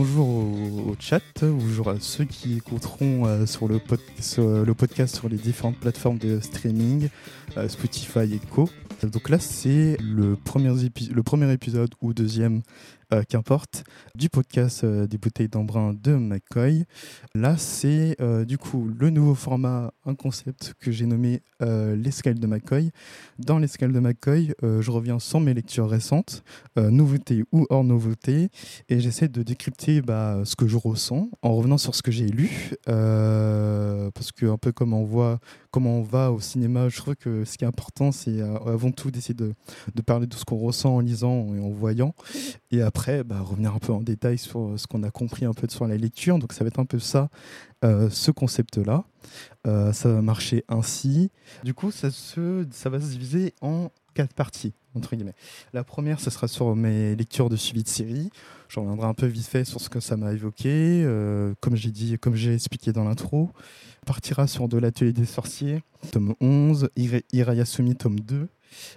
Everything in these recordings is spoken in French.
bonjour au, chat, bonjour à ceux qui écouteront euh, sur, le le podcast sur les différentes plateformes de streaming, euh, Spotify et Co. Donc là, c'est le premier épisode ou deuxième euh, qu'importe, du podcast euh, des bouteilles d'embrun de McCoy. Là, c'est euh, du coup le nouveau format, un concept que j'ai nommé l'escale de McCoy. Dans l'escale de McCoy, je reviens sans mes lectures récentes, nouveautés ou hors nouveautés, et j'essaie de décrypter bah, ce que je ressens en revenant sur ce que j'ai lu, parce que un peu comme on voit comment on va au cinéma, je trouve que ce qui est important, c'est avant tout d'essayer de, de, parler de ce qu'on ressent en lisant et en voyant, et après bah, revenir un peu en détail sur euh, ce qu'on a compris un peu sur la lecture. Donc ça va être un peu ça, euh, ce concept-là. Euh, ça va marcher ainsi. Du coup, ça, se, ça va se diviser en quatre parties, entre guillemets. La première, ce sera sur mes lectures de suivi de série. Je reviendrai un peu vite fait sur ce que ça m'a évoqué. comme j'ai dit, comme j'ai expliqué dans l'intro. Partira sur de l'atelier des sorciers, tome 11, Irayasumi, tome 2.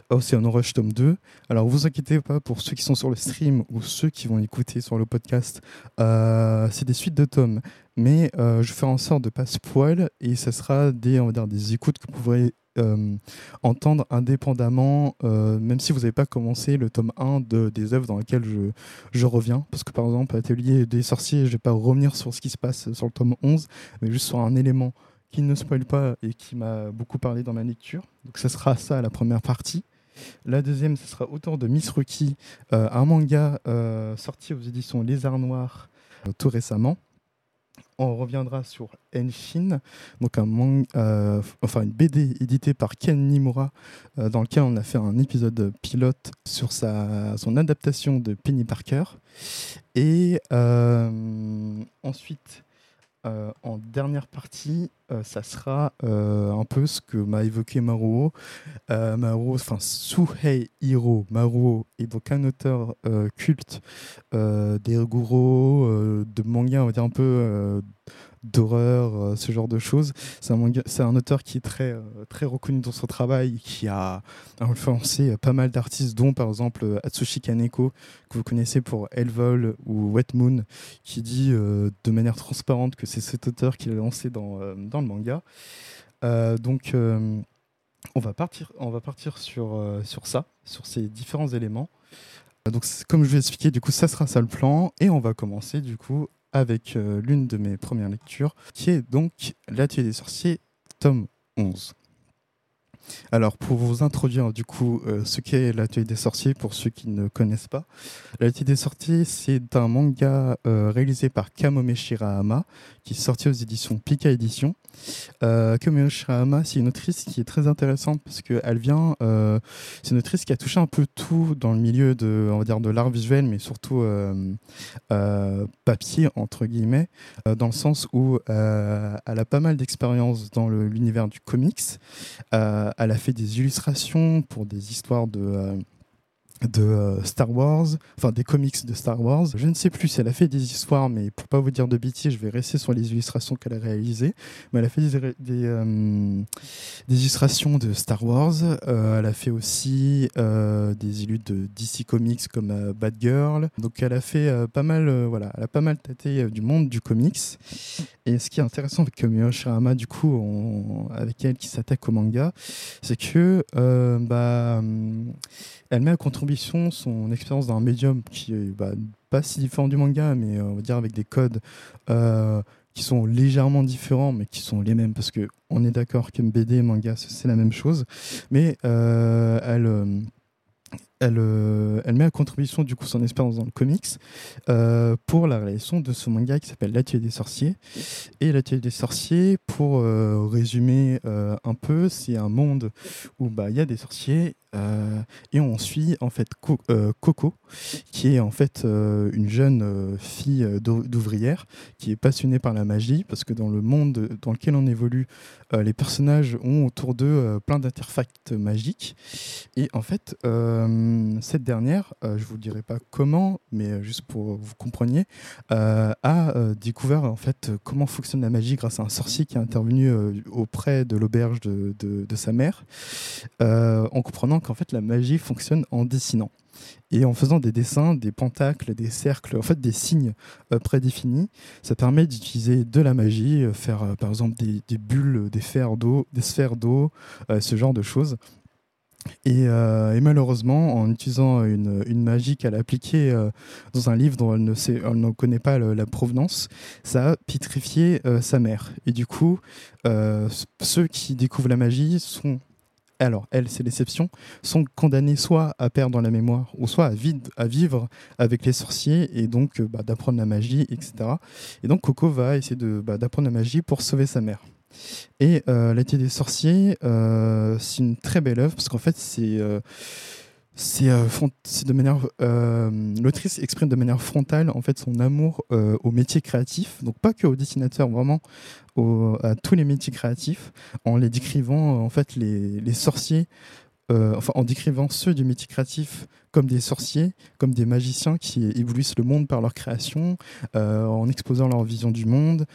Ocean Rush tome 2. Alors, vous inquiétez pas pour ceux qui sont sur le stream ou ceux qui vont écouter sur le podcast. Euh, c'est des suites de tomes, mais euh, je fais en sorte de pas spoil et ce sera des, on va des écoutes que vous pourrez euh, entendre indépendamment, même si vous n'avez pas commencé le tome 1 de, des œuvres dans lesquelles je, je reviens. Parce que par exemple, Atelier des sorciers, je ne vais pas revenir sur ce qui se passe sur le tome 11, mais juste sur un élément qui ne spoil pas et qui m'a beaucoup parlé dans ma lecture. Donc ce sera ça la première partie. La deuxième, ce sera autour de Miss Rookie, euh, un manga euh, sorti aux éditions Les Arts Noirs euh, tout récemment. On reviendra sur Enshin, donc un manga, enfin une BD éditée par Ken Nimura, dans lequel on a fait un épisode pilote sur son adaptation de Penny Parker. Et ensuite, euh, en dernière partie, euh, ça sera euh, un peu ce que m'a évoqué Maruo. Maruo, enfin Suhei Hiro Maruo est donc un auteur culte des guro, de manga, on va dire un peu d'horreur, euh, ce genre de choses. C'est un, un auteur qui est très, euh, très reconnu dans son travail, qui a influencé pas mal d'artistes, dont par exemple Atsushi Kaneko, que vous connaissez pour Elvol ou Wet Moon, qui dit euh, de manière transparente que c'est cet auteur qui l'a lancé dans, dans le manga. donc, on va partir, on va partir sur, sur ça, sur ces différents éléments. Donc, comme je vais expliquer, du coup, ça sera ça le plan. Et on va commencer, du coup, avec euh, l'une de mes premières lectures, qui est donc L'Atelier des sorciers, tome 11. Alors, pour vous introduire du coup euh, ce qu'est l'Atelier des sorciers, pour ceux qui ne connaissent pas, l'Atelier des sorciers, c'est un manga euh, réalisé par Kamome Shirahama, qui est sorti aux éditions Pika Éditions. Euh, Kamome Shirahama, c'est une autrice qui est très intéressante parce qu'elle vient, c'est une autrice qui a touché un peu tout dans le milieu de, on de l'art visuel, mais surtout papier, entre guillemets, dans le sens où elle a pas mal d'expérience dans l'univers du comics elle a fait des illustrations pour des histoires de, euh, de euh, Star Wars, enfin des comics de Star Wars. Je ne sais plus si elle a fait des histoires, mais pour pas vous dire de bêtises, je vais rester sur les illustrations qu'elle a réalisées. Mais elle a fait des, des, euh, illustrations de Star Wars. Euh, elle a fait aussi des illus de DC Comics comme Batgirl. Donc elle a fait pas mal, voilà, elle a pas mal tâté du monde du comics. Et ce qui est intéressant avec Miyo Shirama, du coup, avec elle qui s'attaque au manga, c'est que bah elle met à contribution son expérience d'un médium qui est bah, pas si différent du manga, mais euh, on va dire avec des codes euh, qui sont légèrement différents, mais qui sont les mêmes, parce qu'on est d'accord que BD et manga, c'est la même chose. Mais euh, elle elle, elle, met à contribution du coup son expérience dans le comics pour la réalisation de ce manga qui s'appelle L'Atelier des sorciers. Et L'Atelier des sorciers, pour résumer un peu, c'est un monde où bah, il y a des sorciers euh, et on suit en fait euh, Coco, qui est en fait euh, une jeune fille d'ouvrière qui est passionnée par la magie, parce que dans le monde dans lequel on évolue, les personnages ont autour d'eux plein d'interfacts magiques. Et en fait, cette dernière, je vous dirai pas comment, mais juste pour vous compreniez, a découvert en fait comment fonctionne la magie grâce à un sorcier qui est intervenu auprès de l'auberge de, sa mère, en comprenant qu'en fait la magie fonctionne en dessinant et en faisant des dessins, des pentacles, des cercles, en fait des signes euh, prédéfinis, ça permet d'utiliser de la magie, euh, faire euh, par exemple des, bulles, des sphères d'eau, ce genre de choses. Et, malheureusement, en utilisant une, magie qu'elle a appliquée dans un livre dont elle ne, connaît pas la provenance, ça a pitrifié sa mère. Et du coup, ceux qui découvrent la magie sont alors elles, c'est l'exception, sont condamnées soit à perdre la mémoire, ou soit à, vivre avec les sorciers et donc euh, bah, d'apprendre la magie, etc. Et donc Coco va essayer bah, d'apprendre la magie pour sauver sa mère. Et euh, La des sorciers, euh, c'est une très belle œuvre parce qu'en fait, c'est c'est de manière l'autrice exprime de manière frontale en fait son amour au métier créatif donc pas que aux dessinateurs vraiment à tous les métiers créatifs en les décrivant en fait les, sorciers euh, enfin en décrivant ceux du métier créatif comme des sorciers, comme des magiciens qui éblouissent le monde par leur création, euh, en exposant leur vision du monde,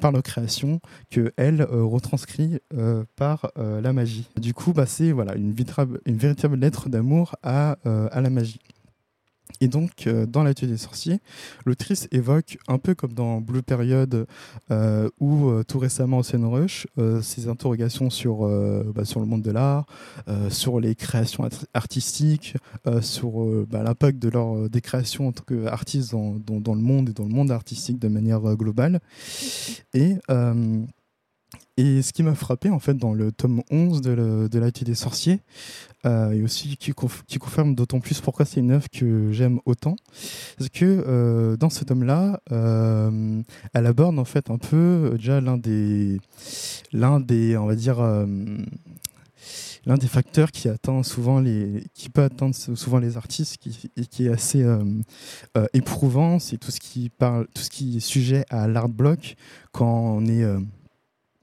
par leur création que elle euh, retranscrit euh, par euh, la magie. Du coup, bah, c'est voilà, une, véritable lettre d'amour à la magie. Et donc, euh, dans l'atelier des sorciers, l'autrice évoque, un peu comme dans Blue Period euh, ou euh, tout récemment Ocean Rush, ses interrogations sur, bah, sur le monde de l'art, sur les créations artistiques, sur bah, l'impact de leur, des créations en tant qu'artistes dans, dans, dans, le monde et dans le monde artistique de manière globale. Et et ce qui m'a frappé en fait dans le tome 11 de, de l'AT des sorciers, euh, et aussi qui, qui confirme d'autant plus pourquoi c'est une œuvre que j'aime autant, c'est que euh, dans ce tome-là, euh, elle aborde en fait un peu déjà l'un des, l'un des, on va dire, l'un des facteurs qui atteint souvent les, qui peut atteindre souvent les artistes, qui, et qui est assez éprouvant, c'est tout ce qui parle, tout ce qui est sujet à l'art block quand on est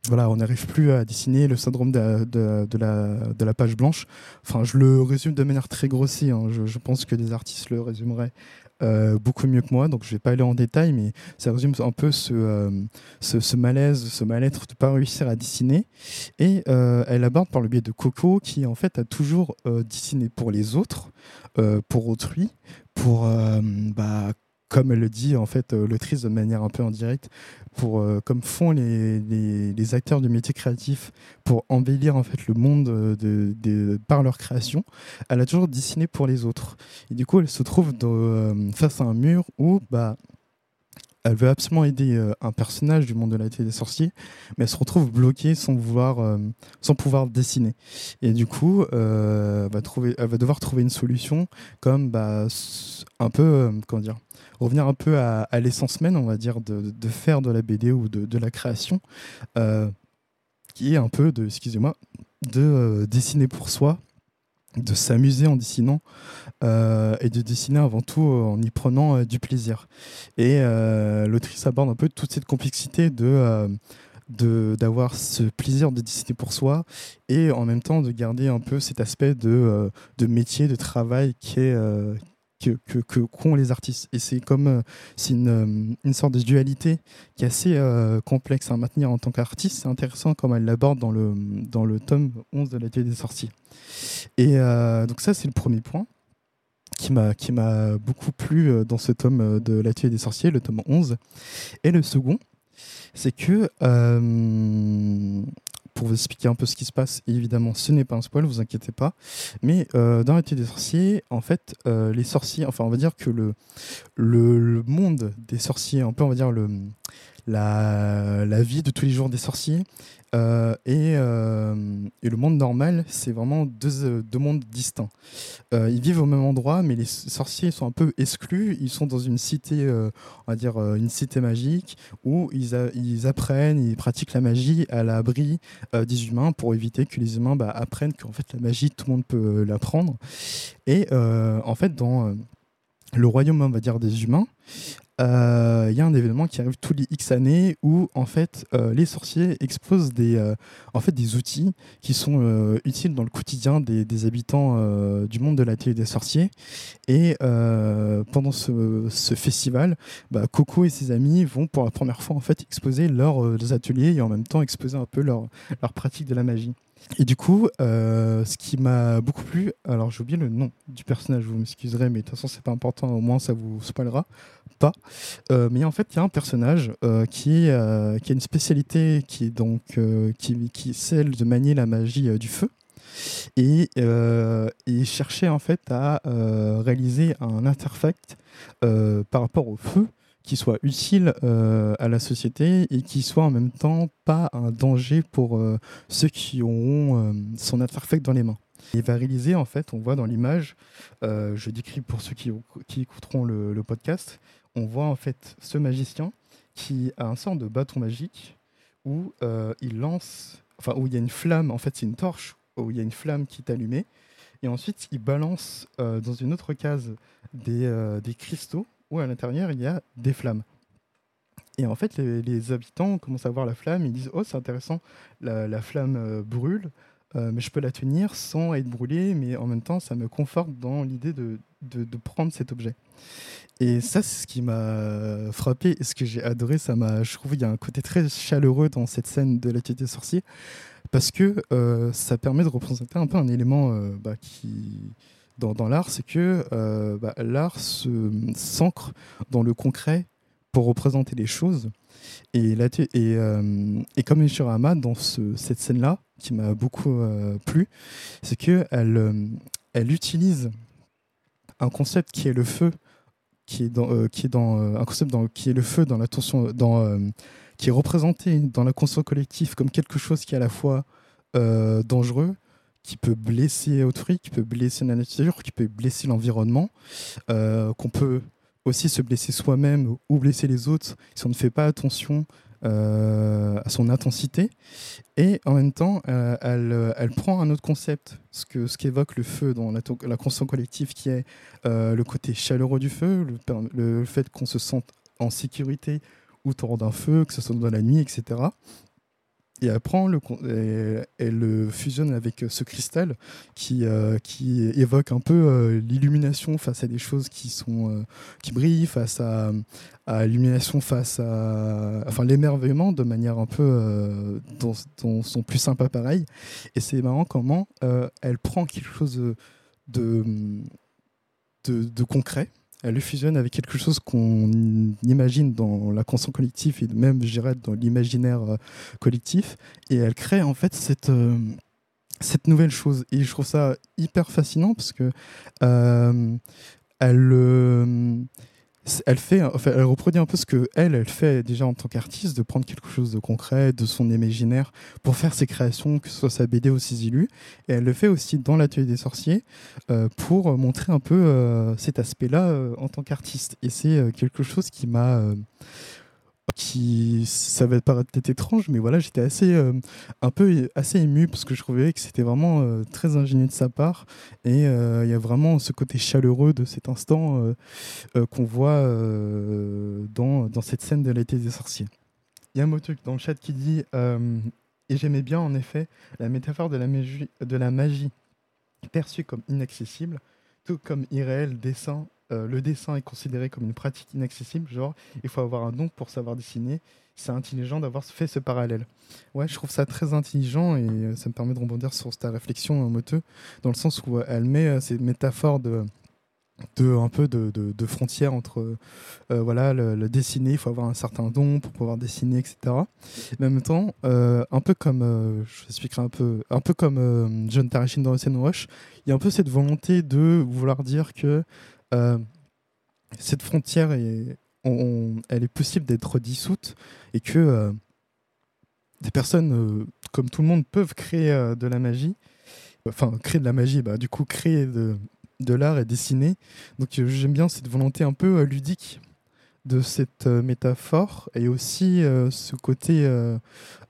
voilà, on n'arrive plus à dessiner le syndrome de, la, page blanche. Enfin, je le résume de manière très grossière. Hein. Je, pense que des artistes le résumeraient euh, beaucoup mieux que moi, donc je ne vais pas aller en détail, mais ça résume un peu ce, euh, ce, malaise, ce mal-être de ne pas réussir à dessiner. Et euh, elle aborde par le biais de Coco, qui en fait a toujours dessiné pour les autres, pour autrui, pour bah, comme elle le dit en fait euh, l'autrice de manière un peu en direct, pour euh, comme font les, les, acteurs du métier créatif pour embellir en fait le monde euh, de, par leur création, elle a toujours dessiné pour les autres. Et du coup, elle se trouve face à un mur où bah elle veut absolument aider un personnage du monde de la télé des sorciers, mais elle se retrouve bloquée sans vouloir, sans pouvoir dessiner. Et du coup, va trouver, elle va devoir trouver une solution, comme bah, un peu, comment dire, revenir un peu à, l'essence même, on va dire, de, faire de la BD ou de, la création, euh, qui est un peu de, excusez-moi, de euh, dessiner pour soi, de s'amuser en dessinant euh, et de dessiner avant tout en y prenant du plaisir. Et l'autrice aborde un peu toute cette complexité de d'avoir ce plaisir de dessiner pour soi et en même temps de garder un peu cet aspect de, de métier, de travail qui est, que qu'ont les artistes. Et c'est comme euh, c'est une, euh, une, sorte de dualité qui est assez euh, complexe à maintenir en tant qu'artiste. C'est intéressant comme elle l'aborde dans le, dans le tome 11 de l'atelier des sorciers. Et donc ça, c'est le premier point qui m'a qui m'a beaucoup plu dans ce tome de l'atelier des sorciers, le tome 11. Et le second, c'est que pour vous expliquer un peu ce qui se passe. évidemment, ce n'est pas un spoil, vous inquiétez pas. Mais euh, dans l'étude des sorciers, en fait, euh, les sorciers, enfin, on va dire que le, le, monde des sorciers, un peu, on va dire le, la, la vie de tous les jours des sorciers, euh, euh, et, le monde normal, c'est vraiment deux, euh, mondes distincts. ils vivent au même endroit, mais les sorciers sont un peu exclus. Ils sont dans une cité, on va dire une cité magique, où ils, ils, apprennent, ils pratiquent la magie à l'abri des humains pour éviter que les humains bah, apprennent qu'en fait la magie, tout le monde peut l'apprendre. Et en fait, dans le royaume, on va dire, des humains, il y a un événement qui arrive tous les X années où en fait les sorciers exposent des, en fait, des outils qui sont utiles dans le quotidien des, habitants du monde de la télé des sorciers. Et pendant ce, festival, bah, Coco et ses amis vont pour la première fois en fait exposer leurs ateliers et en même temps exposer un peu leur, leur pratique de la magie. Et du coup, euh, ce qui m'a beaucoup plu, alors j'ai oublié le nom du personnage, vous m'excuserez, mais de toute façon c'est pas important, au moins ça vous spoilera pas. Euh, mais en fait, il y a un personnage euh, qui, a une spécialité qui est donc celle de manier la magie du feu. Et il cherchait en fait à réaliser un artefact par rapport au feu qui soit utile euh, à la société et qui soit en même temps pas un danger pour euh, ceux qui auront euh, son artefact dans les mains. Il va réaliser, en fait, on voit dans l'image, je décris pour ceux qui, qui écouteront le, podcast, on voit en fait ce magicien qui a un sort de bâton magique où il lance, enfin où il y a une flamme, en fait c'est une torche, où il y a une flamme qui est allumée, et ensuite il balance dans une autre case des, des cristaux où à l'intérieur il y a des flammes. Et en fait, les, habitants commencent à voir la flamme, ils disent Oh, c'est intéressant, la, flamme euh, brûle, euh, mais je peux la tenir sans être brûlé, mais en même temps, ça me conforte dans l'idée de, de, prendre cet objet. Et ça, c'est ce qui m'a frappé et ce que j'ai adoré. Ça je trouve, il y a un côté très chaleureux dans cette scène de l'activité sorcier parce que euh, ça permet de représenter un peu un élément bah, qui dans, l'art, c'est que euh, bah, l'art s'ancre dans le concret pour représenter les choses. Et, et, euh, et comme Nishirama, dans cette scène-là, qui m'a beaucoup euh, plu, c'est qu'elle elle utilise un concept qui est le feu, qui est dans, qui est dans un concept dans, qui est le feu dans l'attention, dans qui est représenté dans la conscience collective comme quelque chose qui est à la fois dangereux, qui peut blesser autrui, qui peut blesser la nature, qui peut blesser l'environnement, euh, qu'on peut aussi se blesser soi-même ou blesser les autres si on ne fait pas attention euh, à son intensité. Et en même temps, euh, elle, prend un autre concept, ce que ce qu'évoque le feu dans la, conscience collective, qui est le côté chaleureux du feu, le fait qu'on se sente en sécurité autour d'un feu, que ce soit dans la nuit, etc et elle le elle le fusionne avec euh, ce cristal qui euh, qui évoque un peu euh, l'illumination face à des choses qui sont qui brillent face à, l'illumination face à enfin l'émerveillement de manière un peu dans, son plus sympa pareil. Et c'est marrant comment elle prend quelque chose de, de concret elle le fusionne avec quelque chose qu'on imagine dans la conscience collective et même, je dirais, dans l'imaginaire euh, collectif. Et elle crée en fait cette, euh, cette nouvelle chose. Et je trouve ça hyper fascinant parce que euh, elle elle fait, enfin, elle reproduit un peu ce que elle, elle fait déjà en tant qu'artiste, de prendre quelque chose de concret, de son imaginaire, pour faire ses créations, que ce soit sa BD ou ses illus. Et elle le fait aussi dans l'atelier des sorciers euh, pour montrer un peu euh, cet aspect-là euh, en tant qu'artiste. Et c'est quelque chose qui m'a qui ça va paraître peut-être étrange mais voilà j'étais assez euh, un peu assez ému parce que je trouvais que c'était vraiment euh, très ingénieux de sa part. Et euh, il y a vraiment ce côté chaleureux de cet instant qu'on voit dans, dans, cette scène de l'été des sorciers. Il y a un mot dans le chat qui dit et j'aimais bien en effet la métaphore de la magie, de la magie perçue comme inaccessible tout comme irréel dessin euh, le dessin est considéré comme une pratique inaccessible, genre il faut avoir un don pour savoir dessiner. C'est intelligent d'avoir fait ce parallèle. Ouais, je trouve ça très intelligent et euh, ça me permet de rebondir sur ta réflexion, euh, Moteux, dans le sens où elle met ces métaphores de, de un peu de, de, frontières entre voilà le, dessiner il faut avoir un certain don pour pouvoir dessiner etc mais en même temps un peu comme je expliquerai un peu un peu comme John Tarashin dans Ocean Rush il y a un peu cette volonté de vouloir dire que euh, cette frontière est, elle est possible d'être dissoute et que euh, des personnes euh, comme tout le monde peuvent créer de la magie. Enfin, créer de la magie, bah, du coup, créer de, l'art et dessiner. Donc, j'aime bien cette volonté un peu ludique de cette métaphore et aussi ce côté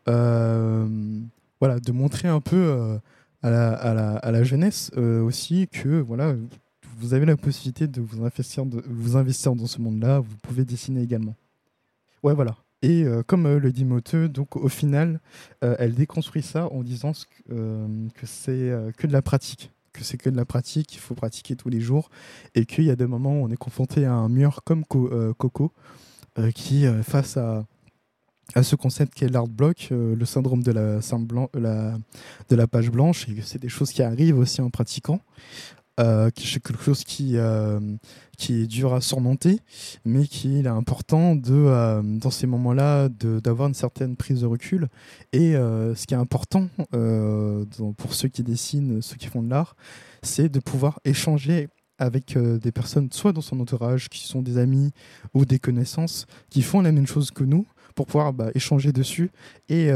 voilà, de montrer un peu à, la, à, la, jeunesse aussi que voilà vous avez la possibilité de vous investir, de vous investir dans ce monde-là. Vous pouvez dessiner également. Ouais, voilà. Et euh, comme euh, le dit Moteux, donc au final, euh, elle déconstruit ça en disant que c'est que de la pratique, que c'est que de la pratique, il faut pratiquer tous les jours, et qu'il y a des moments où on est confronté à un mur comme Coco, qui face à à ce concept qu'est l'art block, le syndrome de la, de la page blanche, et c'est des choses qui arrivent aussi en pratiquant. Euh, quelque chose qui, euh, qui est dur à surmonter, mais qu'il est important de, euh, dans ces moments-là d'avoir une certaine prise de recul. Et ce qui est important pour ceux qui dessinent, ceux qui font de l'art, c'est de pouvoir échanger avec des personnes, soit dans son entourage, qui sont des amis ou des connaissances, qui font la même chose que nous, pour pouvoir bah, échanger dessus et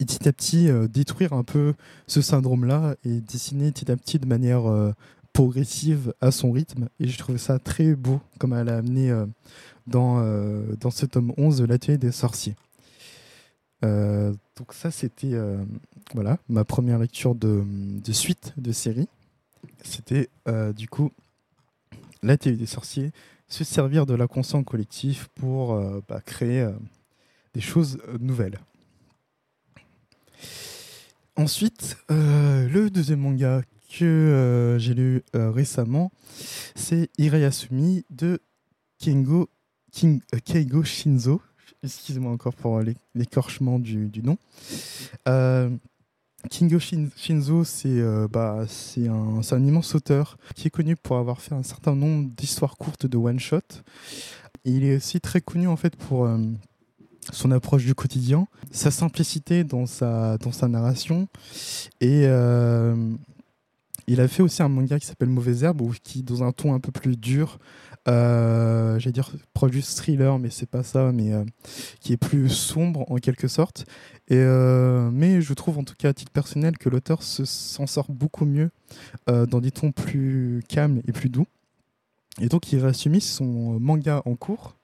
et petit à petit euh, détruire un peu ce syndrome-là et dessiner petit à petit de manière euh, progressive à son rythme. Et j'ai trouvé ça très beau comme elle a amené euh, dans, dans ce tome 11 de l'atelier des sorciers. donc ça c'était voilà ma première lecture de, de suite de série. C'était du coup l'atelier des sorciers, se servir de la conscience collective pour bah, créer des choses nouvelles. Ensuite, euh, le deuxième manga que euh, j'ai lu euh, récemment, c'est Irayasumi de Kengo, Keigo Shinzo. Excusez-moi encore pour l'écorchement du, du, nom. Kingo Shinzo, c'est bah, un, un, immense auteur qui est connu pour avoir fait un certain nombre d'histoires courtes de one-shot. Il est aussi très connu en fait pour son approche du quotidien, sa simplicité dans sa, dans sa narration. Et euh, il a fait aussi un manga qui s'appelle Mauvaise Herbe, qui, dans un ton un peu plus dur, euh, j'allais dire proche du thriller, mais c'est pas ça, mais euh, qui est plus sombre en quelque sorte. Et, mais je trouve en tout cas à titre personnel que l'auteur s'en sort beaucoup mieux dans des tons plus calmes et plus doux. Et donc il a soumis son manga en cours,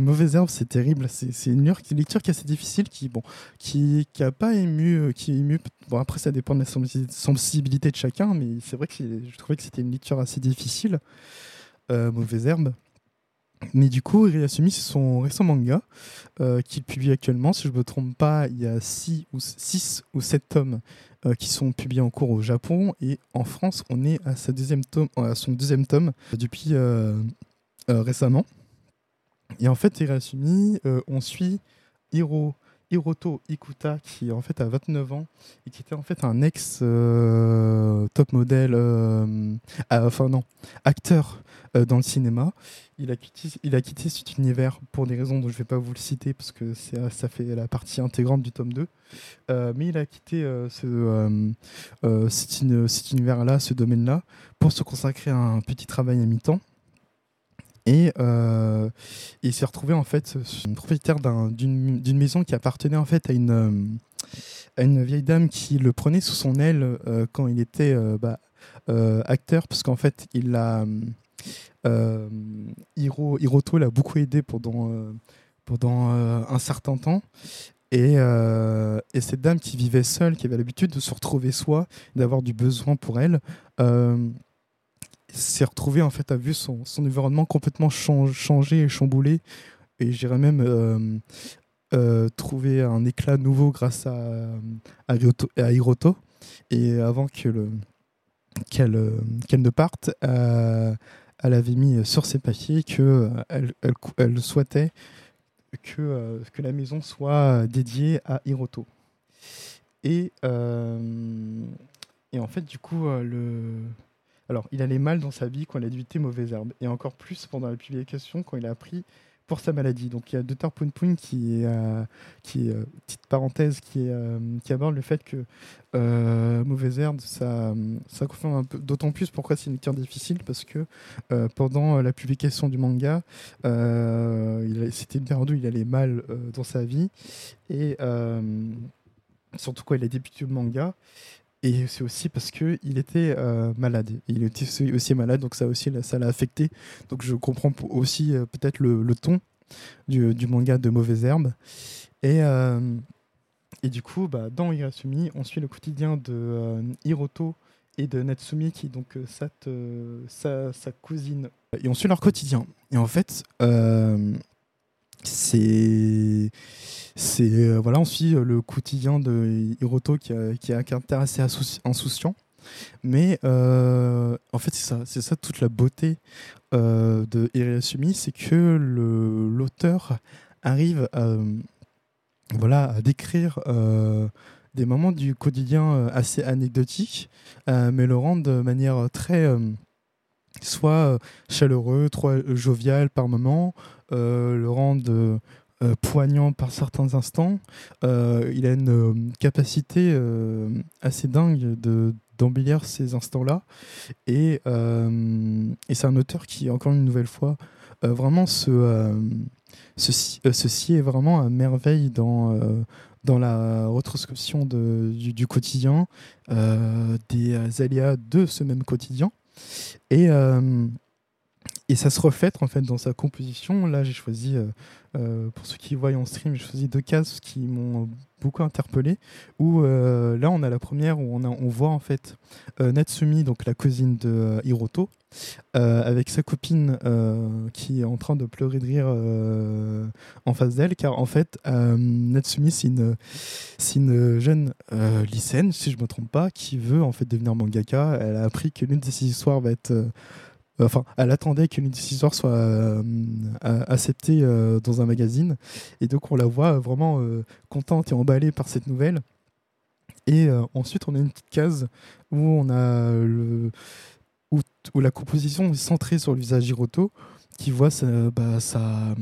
Mauvaise herbe, c'est terrible. C'est une lecture qui est assez difficile, qui bon, qui, qui a pas ému, euh, qui ému. Bon après ça dépend de la sensibilité de chacun, mais c'est vrai que je trouvais que c'était une lecture assez difficile. Euh, Mauvaise herbe. Mais du coup, Ryasumi, c'est son récent manga euh, qu'il publie actuellement. Si je ne me trompe pas, il y a 6 ou, ou 7 tomes euh, qui sont publiés en cours au Japon. Et en France, on est à son deuxième tome depuis récemment. Et en fait, Hirasumi, euh, on suit Hiro, Hiroto Ikuta, qui en fait a 29 ans et qui était en fait un ex euh, top modèle, euh, enfin non, acteur dans le cinéma. Il a, quitté, il a quitté cet univers pour des raisons dont je ne vais pas vous le citer parce que ça fait la partie intégrante du tome 2. mais il a quitté ce, cet univers-là, ce domaine-là, pour se consacrer à un petit travail à mi-temps. Et euh, il s'est retrouvé en fait propriétaire d'une maison qui appartenait en fait à une, euh, à une vieille dame qui le prenait sous son aile euh, quand il était bah, acteur, parce qu'en fait il a Hiro, Hiroto l'a beaucoup aidé pendant, pendant un certain temps. Et, et, cette dame qui vivait seule, qui avait l'habitude de se retrouver soi, d'avoir du besoin pour elle, s'est retrouvé en fait a vu son, son environnement complètement changé et chamboulé. Et j'irais même euh, euh, trouver un éclat nouveau grâce à, à, Hiroto, et avant le qu'elle qu'elle ne parte euh, elle avait mis sur ses papiers que elle, elle, souhaitait que, que la maison soit dédiée à Hiroto. Et et en fait du coup le alors, il allait mal dans sa vie quand il a évité mauvaise herbe, et encore plus pendant la publication quand il a appris pour sa maladie. Donc, il y a Dr. Poon Poon qui est, euh, qui euh, petite parenthèse, qui, euh, qui aborde le fait que mauvaise herbe, ça, ça confirme un peu, d'autant plus pourquoi c'est une lecture difficile, parce que pendant la publication du manga, c'était une période où il allait mal dans sa vie, et surtout quand il a débuté le manga. Et c'est aussi parce qu'il était euh, malade. Il était aussi malade, donc ça aussi ça l'a affecté. Donc je comprends aussi euh, peut-être le, ton du, manga de Mauvaise Herbe. Et, euh, et du coup, bah, dans Hirasumi, on suit le quotidien de Hiroto et de Natsumi qui est donc sa, sa, sa, cousine. Et on suit leur quotidien. Et en fait, c'est c'est voilà on suit le quotidien de Hiroto qui a, qui un caractère assez insouciant mais euh, en fait, c'est ça, c'est ça toute la beauté euh, de Hirasumi, c'est que l'auteur arrive à, voilà, à décrire euh, des moments du quotidien assez anecdotiques, mais le rendre de manière très soit chaleureux, trop jovial par moment, le rendre poignant par certains instants. il a une capacité assez dingue de d'embellir ces instants-là. Et, euh, et c'est un auteur qui, encore une nouvelle fois, euh, vraiment se, euh, se, est vraiment à merveille dans, dans la retranscription de, du, quotidien, des aléas de ce même quotidien. Et, et ça se reflète en fait dans sa composition. Là, j'ai choisi, pour ceux qui voient en stream, j'ai choisi deux cases qui m'ont beaucoup interpellé. Où euh, là, on a la première où on, a, on voit en fait euh, Natsumi, donc la cousine de euh, Hiroto, avec sa copine qui est en train de pleurer de rire en face d'elle, car en fait, Natsumi, c'est une, une jeune lycéenne, si je me trompe pas, qui veut en fait devenir mangaka. Elle a appris que l'une de ses histoires va être enfin, elle attendait qu'une histoire soit euh, acceptée euh, dans un magazine. Et donc, on la voit vraiment euh, contente et emballée par cette nouvelle. Et ensuite, on a une petite case où on a où, la composition est centrée sur le visage d'Hiroto, qui voit sa, bah, sa,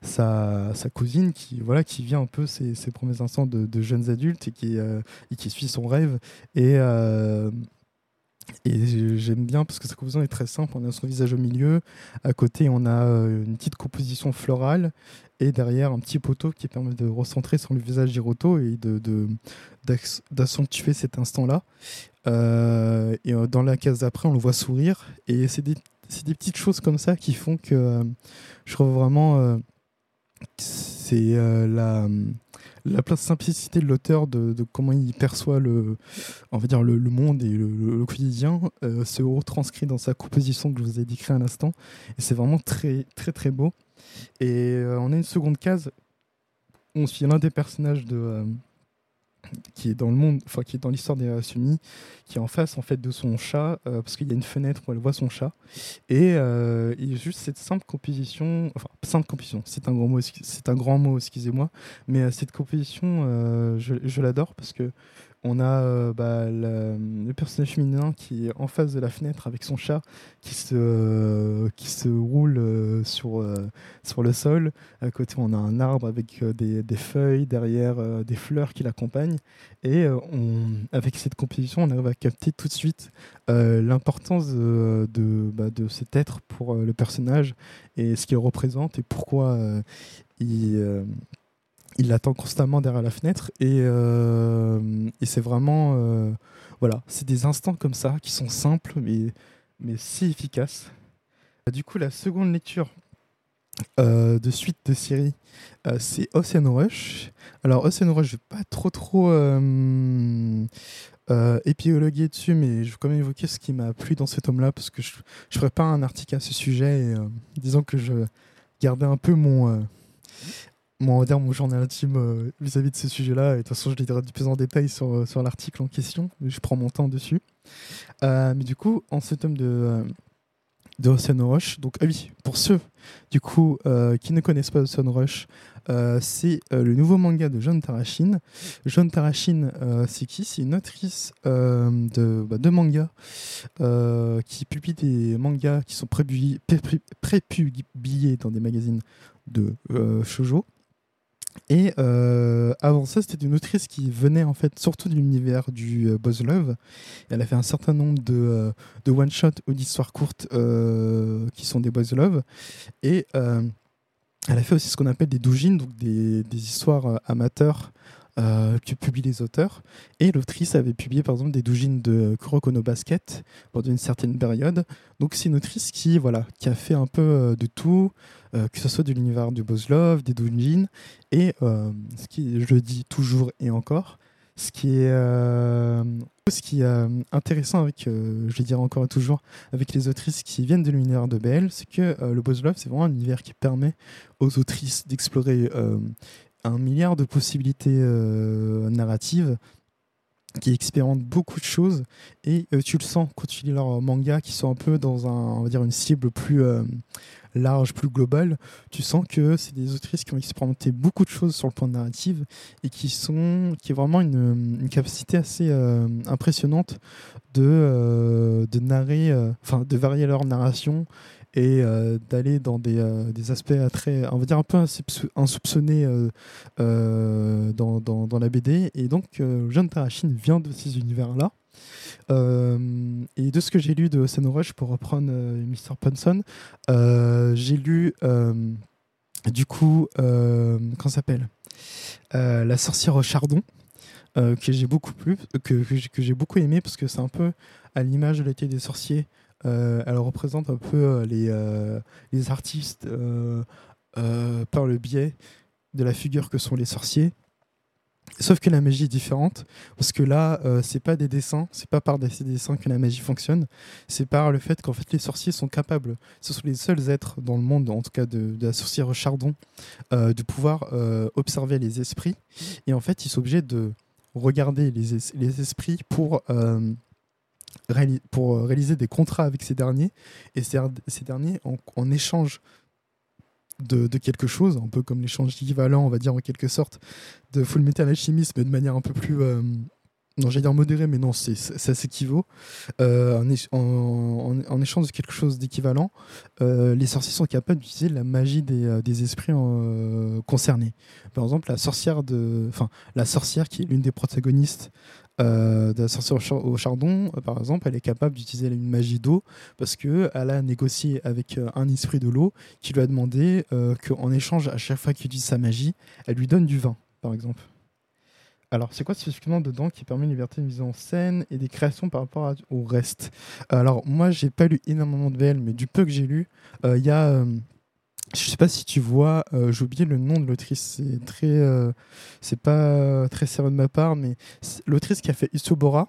sa, sa, cousine qui, voilà, qui vit un peu ses, ses premiers instants de, jeunes adultes et qui, et qui suit son rêve. Et et j'aime bien parce que sa composition est très simple. On a son visage au milieu. À côté, on a euh, une petite composition florale. Et derrière, un petit poteau qui permet de recentrer sur le visage d'Hiroto et d'accentuer de, cet instant-là. Euh, et euh, dans la case d'après, on le voit sourire. Et c'est des, des, petites choses comme ça qui font que je trouve vraiment. c'est la la place simplicité de l'auteur, de, comment il perçoit le, on va dire le, monde et le, quotidien, euh, se retranscrit dans sa composition que je vous ai décrit à l'instant. Et c'est vraiment très, très, très beau. Et euh, on a une seconde case. On suit l'un des personnages de, euh, qui est dans le monde, enfin qui est dans l'histoire des Sumi, qui est en face en fait de son chat, euh, parce qu'il y a une fenêtre où elle voit son chat, et euh, juste cette simple composition, enfin simple composition, c'est un grand mot, c'est un grand mot, excusez-moi, mais euh, cette composition, je, je l'adore parce que on a euh, bah, le personnage féminin qui est en face de la fenêtre avec son chat qui se, se roule euh, sur, euh, le sol. À côté, on a un arbre avec des, feuilles, derrière des fleurs qui l'accompagnent. Et avec cette composition, on arrive à capter tout de suite l'importance de, de, bah, de, cet être pour le personnage et ce qu'il représente et pourquoi il il l'attend constamment derrière la fenêtre et, euh, c'est vraiment euh, voilà c'est des instants comme ça qui sont simples mais si efficaces. Du coup la seconde lecture euh, de suite de série c'est Ocean Rush. Alors Ocean Rush je vais pas trop trop épiologuer dessus mais je vais quand même évoquer ce qui m'a plu dans cet homme là parce que je, je ferai pas un article à ce sujet et disons que je gardais un peu mon on va dire mon journal intime euh, vis-à-vis de ce sujet-là. Et de toute façon, je dirai du plus en détail sur, euh, sur l'article en question. Je prends mon temps dessus. Euh, mais du coup, en ce tome de, de Ocean Rush, donc, ah oui, pour ceux du coup qui ne connaissent pas Ocean Rush, c'est le nouveau manga de John Tarashin. John Tarashin, c'est qui? C'est une autrice de, bah, manga qui publie des mangas qui sont prépubliés, dans des magazines de shoujo. Et euh, avant ça, c'était une autrice qui venait en fait surtout de l'univers du euh, Buzz Love. Elle a fait un certain nombre de, euh, de one-shots ou d'histoires courtes qui sont des Buzz Love. Et elle a fait aussi ce qu'on appelle des doujins, donc des, des histoires amateurs euh, que publient les auteurs. Et l'autrice avait publié par exemple des doujins de Kuroko no Basket pendant une certaine période. Donc c'est une autrice qui, voilà, qui a fait un peu euh, de tout, euh, que ce soit de l'univers du Buzz Love, des doujins. Et ce qui, je le dis toujours et encore, ce qui est, ce qui est intéressant avec, je vais dire encore et toujours, avec les autrices qui viennent de l'univers de BL, c'est que le Buzz Love, c'est vraiment un univers qui permet aux autrices d'explorer un milliard de possibilités narratives qui expérimentent beaucoup de choses et euh, tu le sens quand tu lis leurs mangas qui sont un peu dans un, on va dire une cible plus euh, large, plus globale. Tu sens que c'est des autrices qui ont expérimenté beaucoup de choses sur le plan narratif et qui sont, qui est vraiment une, une capacité assez euh, impressionnante de, de narrer, enfin de varier leur narration et euh, d'aller dans des, euh, des, aspects très, on va dire un peu insoupçonnés euh, dans, dans, la BD. Et donc, Jeanne Tarachine vient de ces univers-là. et de ce que j'ai lu de Ocean Rush, pour reprendre Mr. Punson, j'ai lu du coup, comment s'appelle La sorcière chardon. que j'ai beaucoup plu, que, que j'ai beaucoup aimé parce que c'est un peu à l'image de l'été des sorciers elle représente un peu euh, les, euh, les artistes par le biais de la figure que sont les sorciers. Sauf que la magie est différente, parce que là, c'est pas des dessins, c'est pas par des dessins que la magie fonctionne, c'est par le fait qu'en fait les sorciers sont capables, ce sont les seuls êtres dans le monde, en tout cas de, la sorcière Chardon, de pouvoir observer les esprits, et en fait ils sont obligés de regarder les, les esprits pour pour euh, réaliser des contrats avec ces derniers, et ces, derniers, en, échange de, quelque chose, un peu comme l'échange équivalent, on va dire en quelque sorte, de Full Metal Alchemist, mais de manière un peu plus euh, non, j'allais dire modéré, mais non, ça s'équivaut. Euh, en, échange de quelque chose d'équivalent, les sorciers sont capables d'utiliser la magie des, des esprits concernés. Par exemple, la sorcière de, enfin, la sorcière qui est l'une des protagonistes de la sorcière au, chardon, par exemple, elle est capable d'utiliser une magie d'eau parce que elle a négocié avec un esprit de l'eau qui lui a demandé qu'en échange, à chaque fois qu'il utilise sa magie, elle lui donne du vin, par exemple. Alors, c'est quoi spécifiquement dedans qui permet une liberté de mise en scène et des créations par rapport au reste? Alors, moi, j'ai pas lu énormément de VL, mais du peu que j'ai lu, il euh, y a. Euh, je sais pas si tu vois, euh, j'ai oublié le nom de l'autrice, c'est très. c'est pas très sérieux de ma part, mais l'autrice qui a fait Isobora,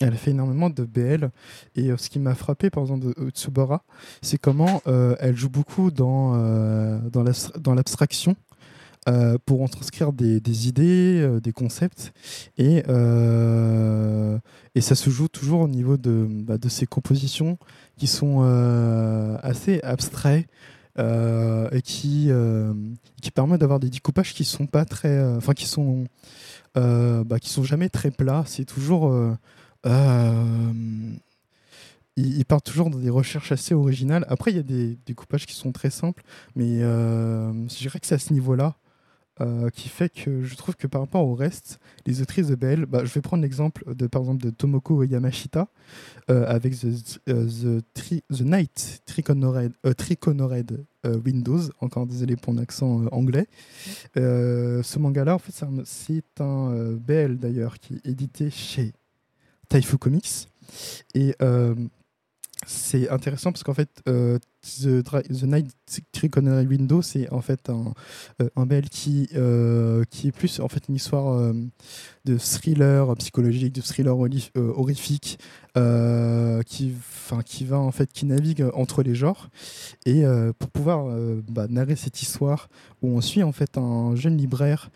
elle a fait énormément de BL et ce qui m'a frappé par exemple de Tsubora, c'est comment elle joue beaucoup dans, dans l'abstraction euh, pour en transcrire des, idées, euh, des concepts. Et, euh, et ça se joue toujours au niveau de, bah, de ces compositions qui sont assez abstraits. et qui, qui permettent d'avoir des découpages qui sont pas très enfin qui sont bah, qui sont jamais très plats c'est toujours il, part toujours dans des recherches assez originales. Après, il y a des découpages qui sont très simples, mais je dirais que c'est à ce niveau-là euh, qui fait que je trouve que par rapport au reste, les autrices de BL, bah, je vais prendre l'exemple de par exemple de Tomoko Yamashita euh, avec The, euh, the, Night Triconored, Windows, encore désolé pour mon accent anglais. ce manga-là, en fait, c'est un, un BL d'ailleurs qui est édité chez Taifu Comics. Et c'est intéressant parce qu'en fait, euh, The, The, Night Triconary Window, c'est en fait un, euh, un bel qui, euh, qui est plus en fait une histoire de thriller psychologique, de thriller horrifique, qui, qui va en fait, qui navigue entre les genres. Et pour pouvoir bah, narrer cette histoire où on suit en fait un jeune libraire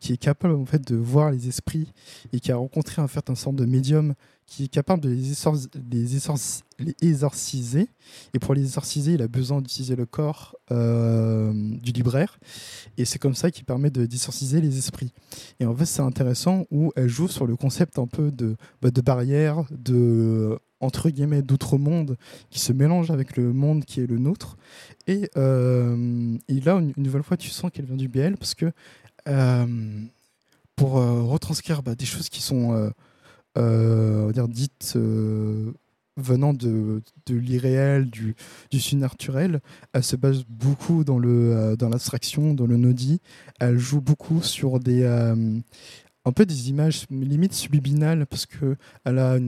qui est capable en fait de voir les esprits et qui a rencontré en fait un sorte de médium qui est capable de les, exorciser. Et pour les exorciser, il a besoin d'utiliser le corps euh, du libraire. Et c'est comme ça qu'il permet de d'exorciser les esprits. Et en fait, c'est intéressant où elle joue sur le concept un peu de, bah, de barrière, de entre guillemets d'outre-monde qui se mélange avec le monde qui est le nôtre. Et, euh, là, une, nouvelle fois, tu sens qu'elle vient du BL parce que euh, pour retranscrire bah, des choses qui sont on va dire, dites euh, venant de, de l'irréel, du, du surnaturel, elle se base beaucoup dans, le, euh, dans l'abstraction, dans le nodi. Elle joue beaucoup sur des, un peu des images limite subliminales parce que elle a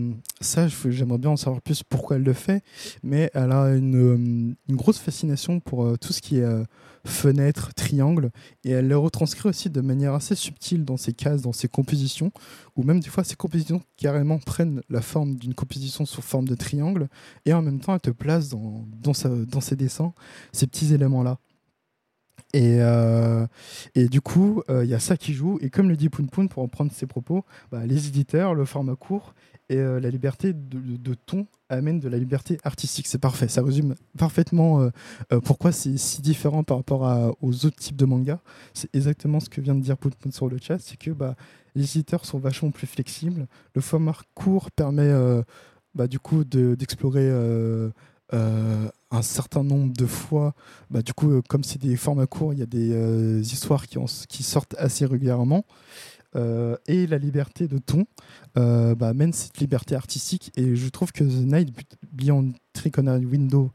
ça j'aimerais bien en savoir plus pourquoi elle le fait mais elle a une, une grosse fascination pour tout ce qui est fenêtre, triangle, et elle le retranscrit aussi de manière assez subtile dans ses cases, dans ses compositions, ou même des fois ses compositions carrément prennent la forme d'une composition sous forme de triangle, et en même temps elle te place dans, dans, dans ses dessins ces petits éléments-là. Et, euh, et, du coup, euh, il y a ça qui joue. Et comme le dit Poun Poun, pour en prendre ses propos, bah, les éditeurs, le format court et euh, la liberté de, ton amènent de la liberté artistique. C'est parfait. Ça résume parfaitement pourquoi c'est si différent par rapport aux autres types de mangas. C'est exactement ce que vient de dire Poun sur le chat. C'est que bah, les éditeurs sont vachement plus flexibles. Le format court permet bah, du coup d'explorer. Euh, un certain nombre de fois. Bah, du coup, euh, comme c'est des formats courts, il y a des euh, histoires qui, sortent assez régulièrement. Et la liberté de ton bah, amène cette liberté artistique. Et je trouve que The Night Beyond Triconary Window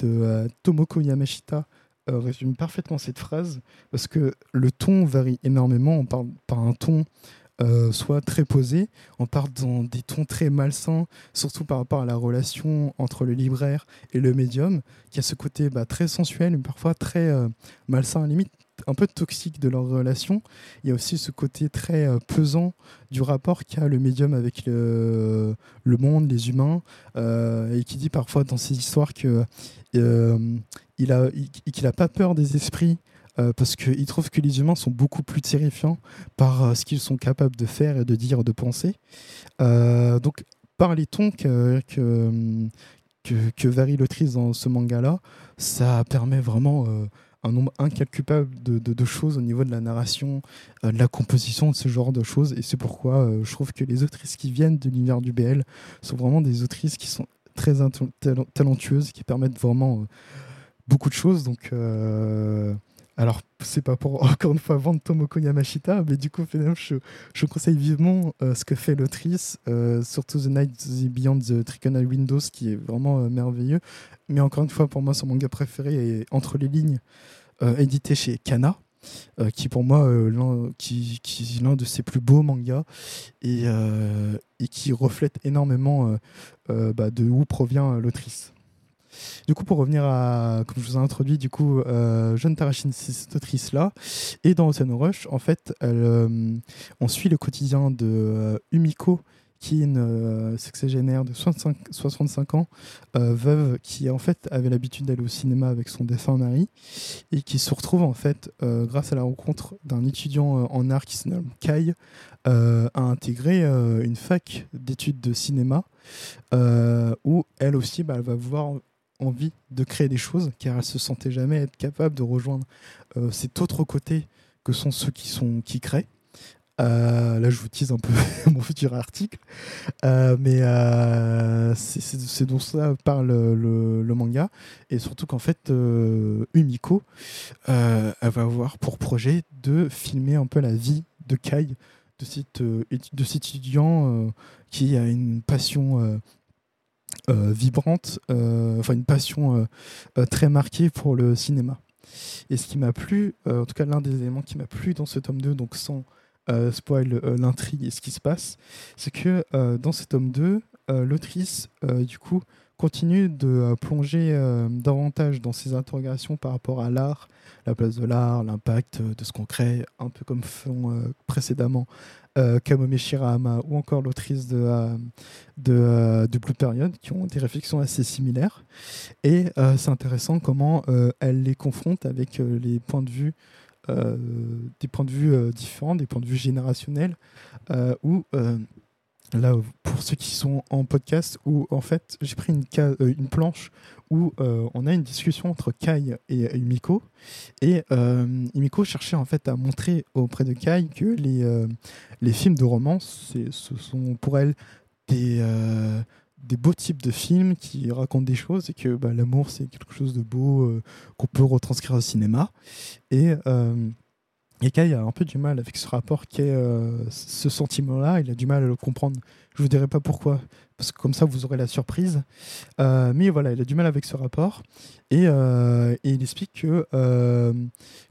de Tomoko Yamashita résume parfaitement cette phrase parce que le ton varie énormément. On parle par un ton euh, soit très posé. On part dans des tons très malsains, surtout par rapport à la relation entre le libraire et le médium, qui a ce côté bah, très sensuel, mais parfois très euh, malsain, limite un peu toxique de leur relation. Il y a aussi ce côté très euh, pesant du rapport qu'a le médium avec le, monde, les humains, et qui dit parfois dans ses histoires qu'il n'a pas peur des esprits, euh, parce qu'il trouve que les humains sont beaucoup plus terrifiants par euh, ce qu'ils sont capables de faire et de dire, de penser. Euh, donc, par les tons que, que, varie l'autrice dans ce manga-là, ça permet vraiment un nombre incalculable de, choses au niveau de la narration, de la composition, de ce genre de choses. Et c'est pourquoi je trouve que les autrices qui viennent de l'univers du BL sont vraiment des autrices qui sont très talentueuses, qui permettent vraiment beaucoup de choses. Donc, alors, c'est pas pour encore une fois vendre Tomoko Yamashita, mais du coup, je, je conseille vivement euh, ce que fait l'autrice, euh, surtout The Night Beyond the Triconal Windows, qui est vraiment euh, merveilleux. Mais encore une fois, pour moi, son manga préféré est Entre les lignes, édité chez Kana. qui pour moi l'un l'un de ses plus beaux mangas et, et qui reflète énormément bah, de où provient l'autrice. Du coup, pour revenir à, comme je vous ai introduit, du coup, euh, Jeanne Tarachine, cette autrice-là, et dans Ocean Rush, en fait, euh, on suit le quotidien de euh, Umiko, qui est une euh, sexagénaire de 65, 65 ans, veuve, qui en fait avait l'habitude d'aller au cinéma avec son défunt mari, et qui se retrouve en fait, grâce à la rencontre d'un étudiant en art qui se nomme Kai, à intégrer une fac d'études de cinéma, où elle aussi, bah, elle va voir envie de créer des choses, car elle se sentait jamais être capable de rejoindre euh, cet autre côté que sont ceux qui, sont, qui créent. Euh, là, je vous tease un peu mon futur article, euh, mais c'est dont ça parle le, manga, et surtout qu'en fait, Umiko, elle va avoir pour projet de filmer un peu la vie de Kai, de cet, de cet étudiant qui a une passion vibrante, euh, enfin une passion euh, très marquée pour le cinéma. Et ce qui m'a plu, en tout cas l'un des éléments qui m'a plu dans ce tome 2, donc sans spoil l'intrigue et ce qui se passe, c'est que dans ce tome 2, l'autrice, du coup, continue de plonger davantage dans ses interrogations par rapport à l'art, la place de l'art, l'impact de ce qu'on crée, un peu comme font précédemment euh, Kamome Shirahama ou encore l'autrice de, euh, de, euh, Blue Period, qui ont des réflexions assez similaires. Et c'est intéressant comment elle les confronte avec les points de vue, des points de vue différents, des points de vue générationnels, où là, pour ceux qui sont en podcast, où en fait j'ai pris une, une planche où euh, on a une discussion entre Kai et Umiko. Et euh, Umiko cherchait en fait à montrer auprès de Kai que les, euh, les films de romance, ce sont pour elle des, des beaux types de films qui racontent des choses et que bah, l'amour c'est quelque chose de beau qu'on peut retranscrire au cinéma. Et Et Kai a un peu du mal avec ce rapport qui est ce sentiment-là, il a du mal à le comprendre. Je vous dirai pas pourquoi, parce que comme ça vous aurez la surprise. Euh, mais voilà, il a du mal avec ce rapport et, euh, il explique que, euh,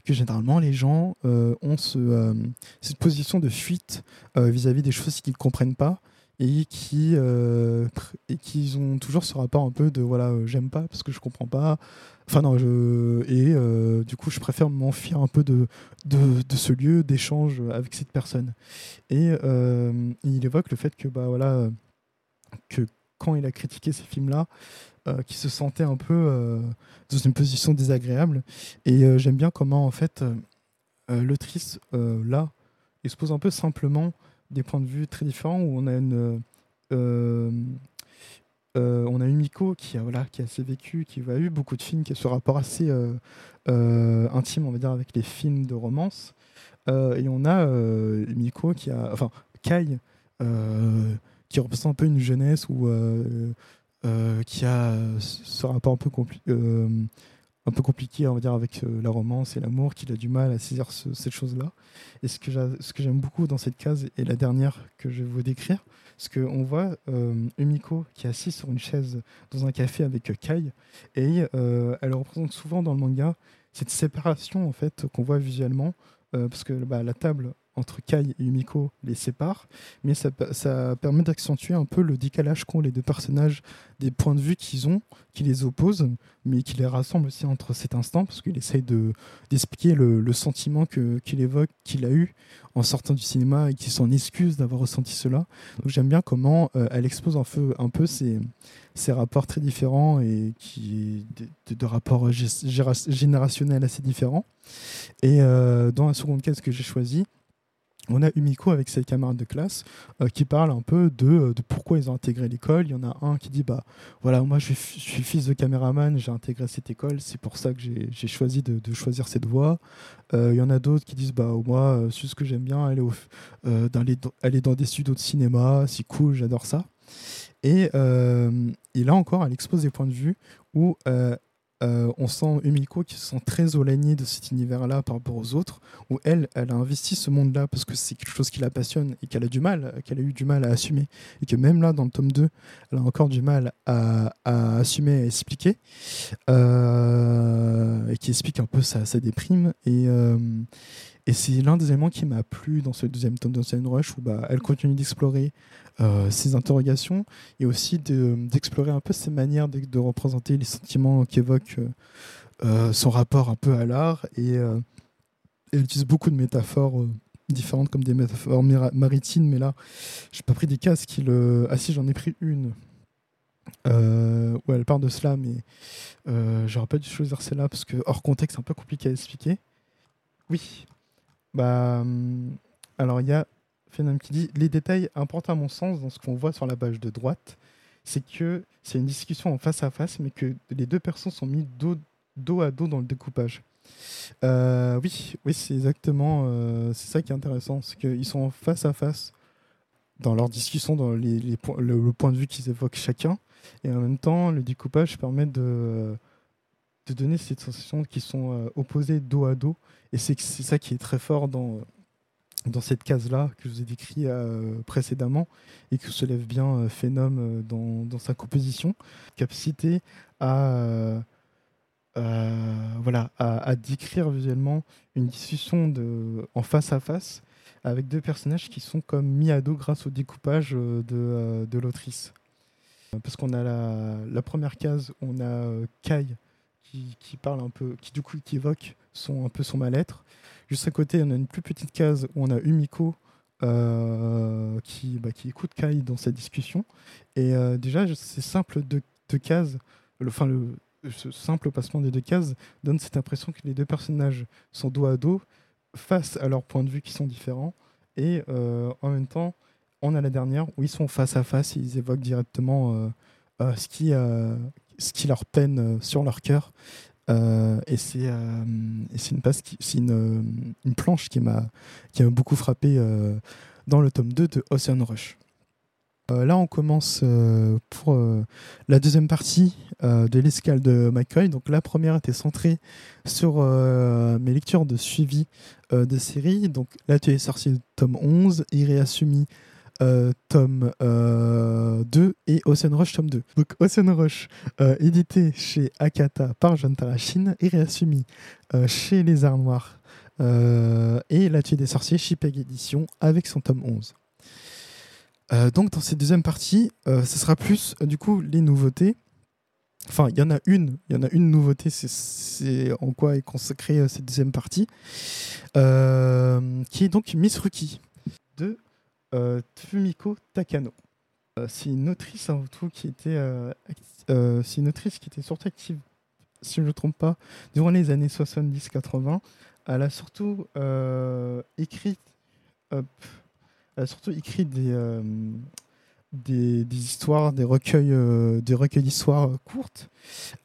que généralement les gens ont ce, cette position de fuite vis-à-vis des choses qu'ils ne comprennent pas et qui et qui ont toujours ce rapport un peu de voilà j'aime pas parce que je comprends pas enfin non je et du coup je préfère m'enfuir un peu de, de, ce lieu d'échange avec cette personne et il évoque le fait que bah voilà que quand il a critiqué ces films-là, euh, qui se sentait un peu euh, dans une position désagréable. Et euh, j'aime bien comment, en fait, l'autrice, là, expose un peu simplement des points de vue très différents où on a une. On a eu Miko qui a, voilà, qui a assez vécu, qui a eu beaucoup de films, qui a ce rapport assez intime, on va dire, avec les films de romance. et on a Miko qui a. Enfin, Kai qui représente un peu une jeunesse ou euh, euh, qui a ce rapport un peu, euh, un peu compliqué, on va dire, avec la romance et l'amour, qu'il a du mal à saisir cette chose-là. Et ce que j'aime beaucoup dans cette case, et la dernière que je vais vous décrire, c'est qu'on voit Umiko qui est assise sur une chaise dans un café avec Kai, et elle représente souvent dans le manga cette séparation en fait qu'on voit visuellement, parce que bah, la table entre Kai et Yumiko les sépare, mais ça, permet d'accentuer un peu le décalage qu'ont les deux personnages, des points de vue qu'ils ont, qui les opposent, mais qui les rassemblent aussi entre cet instant, parce qu'il essaye d'expliquer le, le, sentiment qu'il évoque, qu'il a eu en sortant du cinéma et qu'il s'en excuse d'avoir ressenti cela. Donc j'aime bien comment euh, elle expose un peu, un peu rapports très différents et qui de, de rapports générationnels assez différents. Et euh, dans la seconde case que j'ai choisie, on a Umiko avec ses camarades de classe euh, qui parlent un peu euh, de, pourquoi ils ont intégré l'école. Il y en a un qui dit bah voilà moi je suis, fils de caméraman, j'ai intégré cette école, c'est pour ça que j'ai choisi de, choisir cette voie. Euh, il y en a d'autres qui disent bah moi c'est ce que j'aime bien, aller, aller dans des studios de cinéma, c'est cool, j'adore ça. Et, et, là encore, elle expose des points de vue où euh, on sent Umiko qui se sent très éloignée de cet univers-là par rapport aux autres, où elle, elle a investi ce monde-là parce que c'est quelque chose qui la passionne et qu'elle a du mal, qu'elle a eu du mal à assumer, et que même là, dans le tome 2, elle a encore du mal à, assumer, à expliquer, euh, et qui explique un peu sa, déprime. Et, euh, et c'est l'un des éléments qui m'a plu dans ce deuxième tome d'Ancien Rush, où bah, elle continue d'explorer euh, ses interrogations et aussi d'explorer un peu ses manières de, représenter les sentiments qu'évoque euh, euh, son rapport un peu à l'art. Et, elle utilise beaucoup de métaphores différentes, comme des métaphores maritimes, mais là, j'ai pas pris des cases qui. Ah si, j'en ai pris une. où elle parle de cela, mais j'aurais pas dû choisir celle-là parce que hors contexte, c'est un peu compliqué à expliquer. Oui. Bah, hum, alors il y a Phenom qui dit Les détails importants à mon sens dans ce qu'on voit sur la page de droite, c'est que c'est une discussion en face à face, mais que les deux personnes sont mis dos, dos à dos dans le découpage. Euh, oui, oui, c'est exactement euh, c'est ça qui est intéressant, c'est qu'ils sont face à face dans leur discussion, dans les, le, point de vue qu'ils évoquent chacun, et en même temps, le découpage permet de, de donner cette sensation qu'ils sont euh, opposés dos à dos, et c'est ça qui est très fort dans dans cette case-là que je vous ai décrit euh, précédemment et que se lève bien euh, Phénom euh, dans, dans, sa composition, capacité à, voilà, à, décrire visuellement une discussion de, en face à face avec deux personnages qui sont comme mis à dos grâce au découpage de, de l'autrice. Parce qu'on a la, la, première case, on a Kai qui, parle un peu, qui du coup qui évoque son, un peu son mal-être. Juste à côté, on a une plus petite case où on a Umiko euh, qui, bah, qui écoute Kai dans cette discussion. Et euh, déjà, c'est simple de, de cases, le, ce simple passement des deux cases donne cette impression que les deux personnages sont dos à dos face à leurs points de vue qui sont différents. Et euh, en même temps, on a la dernière où ils sont face à face et ils évoquent directement ce, qui, ce qui leur peine sur leur cœur. Euh, et c'est euh, une, une, euh, une, planche qui m'a beaucoup frappé dans le tome 2 de Ocean Rush. là, on commence pour la deuxième partie de l'escale de McCoy. Donc, la première était centrée sur mes lectures de suivi de série. Donc, là, tu es sorti tome 11, Ireasumi euh, tome 2 euh, et Ocean Rush tome 2. Donc Ocean Rush, euh, édité chez Akata par John Tarashine et réassumé chez Les Arts Noirs et La Tuée des Sorciers chez Edition avec son tome 11. donc dans cette deuxième partie, ce sera plus du coup les nouveautés. Enfin, il y en a une, il y en a une nouveauté, c'est en quoi est consacrée cette deuxième partie, qui est donc Miss Rookie de Fumiko Takano. Euh, c'est une autrice qui était, euh, c'est surtout active, si je ne me trompe pas, durant les années 70-80. Elle a surtout écrit, elle a surtout écrit des, des, histoires, des recueils, des recueils d'histoires courtes.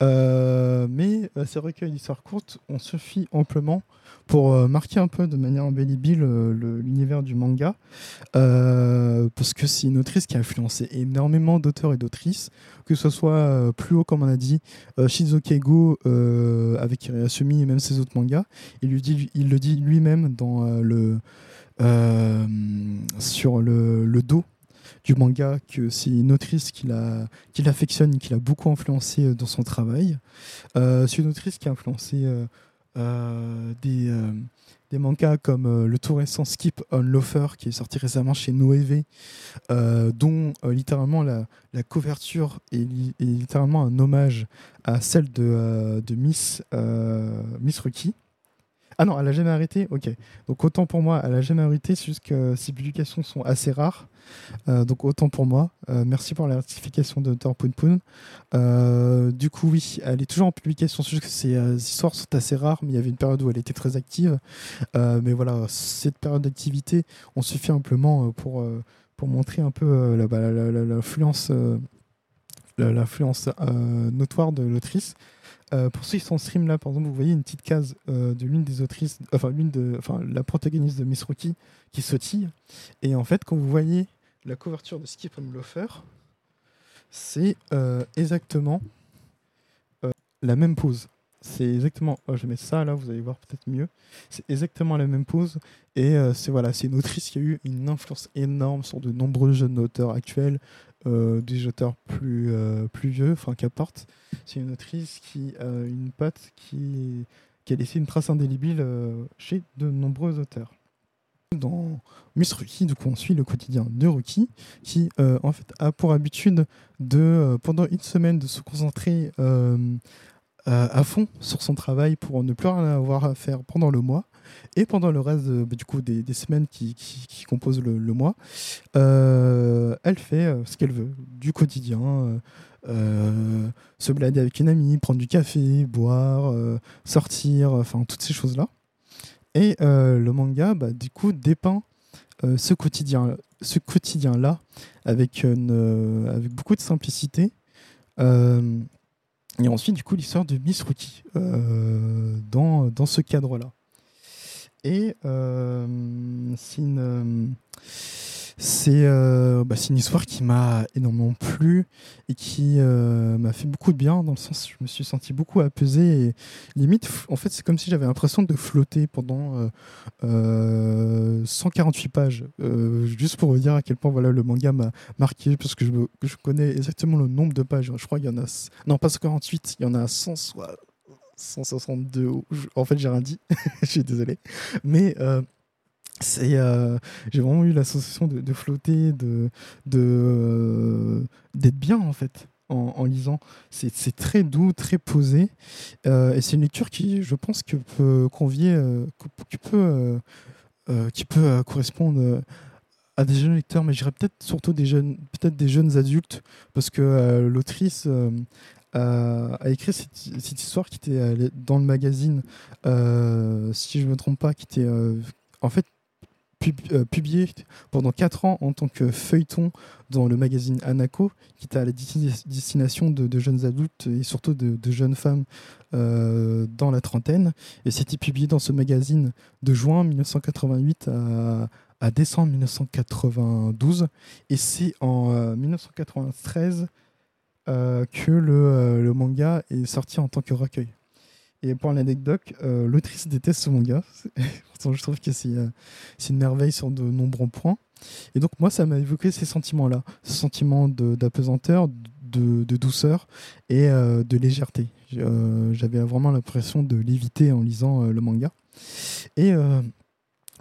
mais ces recueils d'histoires courtes ont suffi amplement pour euh, marquer un peu de manière embellibile euh, l'univers du manga, euh, parce que c'est une autrice qui a influencé énormément d'auteurs et d'autrices, que ce soit plus haut, comme on a dit, Shizuke Go avec Iriasumi et même ses autres mangas. Il, le dit lui-même dans le sur le, dos du manga que c'est une autrice qui l'affectionne, qui l'a beaucoup influencé dans son travail. c'est une autrice qui a influencé euh, des, euh, des mangas comme euh, le tout récent Skip on Loafer qui est sorti récemment chez Noévé, dont littéralement la, couverture est, littéralement un hommage à celle de, de Miss, Miss Rookie. Ah non, elle a jamais arrêté Ok. Donc autant pour moi, elle a jamais arrêté, c'est juste que ces publications sont assez rares. Euh, donc autant pour moi. Euh, merci pour la rectification de Poon Poon. Euh, du coup, oui, elle est toujours en publication. C'est juste que ces histoires sont assez rares, mais il y avait une période où elle était très active. mais voilà, cette période d'activité, on suffit amplement pour, montrer un peu l'influence notoire de l'autrice. Euh, pour ceux qui sont en stream là, par exemple, vous voyez une petite case euh, de l'une des autrices, enfin l'une de, enfin la protagoniste de Miss Rookie qui sautille. Et en fait, quand vous voyez la couverture de Skip and Loafer, c'est euh, exactement la même pose. C'est exactement, oh, je mets ça là, vous allez voir peut-être mieux. C'est exactement la même pose. Et c'est voilà, c'est une autrice qui a eu une influence énorme sur de nombreux jeunes auteurs actuels, des auteurs plus, euh, plus vieux, enfin qu'importe. C'est une autrice qui a une patte qui, qui a laissé une trace indélébile euh, chez de nombreux auteurs. Dans Miss Rookie, du coup, on suit le quotidien de Rookie, qui en fait a pour habitude de, pendant une semaine, de se concentrer à fond sur son travail pour ne plus rien avoir à faire pendant le mois. Et pendant le reste bah, du coup, des, semaines qui, composent le, mois, euh, elle fait euh, ce qu'elle veut, du quotidien. Euh, se balader avec une amie, prendre du café, boire, sortir, enfin toutes ces choses-là. Et le manga, bah, du coup, dépeint ce quotidien, ce quotidien-là avec, avec beaucoup de simplicité. et ensuite, du coup, l'histoire de Miss Rookie dans, dans ce cadre-là. Et euh, c'est une, euh, bah, c'est une histoire qui m'a énormément plu et qui euh, m'a fait beaucoup de bien dans le sens où je me suis senti beaucoup apaisé et limite en fait c'est comme si j'avais l'impression de flotter pendant 148 pages. Juste pour vous dire à quel point voilà le manga m'a marqué parce que je, je, connais exactement le nombre de pages. Je crois qu'il y en a non pas 148 il y en a 100 162. En fait, j'ai rien dit. Je suis désolé. Mais euh, c'est, euh, j'ai vraiment eu la sensation de, flotter, de, euh, d'être bien en fait. En, lisant, c'est, très doux, très posé, et c'est une lecture qui, je pense, que peut convier, qui peut, qui peut correspondre à des jeunes lecteurs, mais je dirais peut-être surtout des jeunes, peut-être des jeunes adultes, parce que l'autrice a, écrit cette, histoire qui était euh, dans le magazine, euh, si je ne me trompe pas, qui était euh, en fait publié pendant 4 ans en tant que feuilleton dans le magazine Anako, qui était à la destination de, jeunes adultes et surtout de, jeunes femmes dans la trentaine. Et c'était publié dans ce magazine de juin 1988 à, à décembre 1992. Et c'est en 1993 que le, le, manga est sorti en tant que recueil. Et pour l'anecdote, l'autrice déteste ce manga. Je trouve que c'est une merveille sur de nombreux points. Et donc, moi, ça m'a évoqué ces sentiments-là. Ce sentiment d'apesanteur, de, de, douceur et de légèreté. J'avais vraiment l'impression de l'éviter en lisant le manga. Et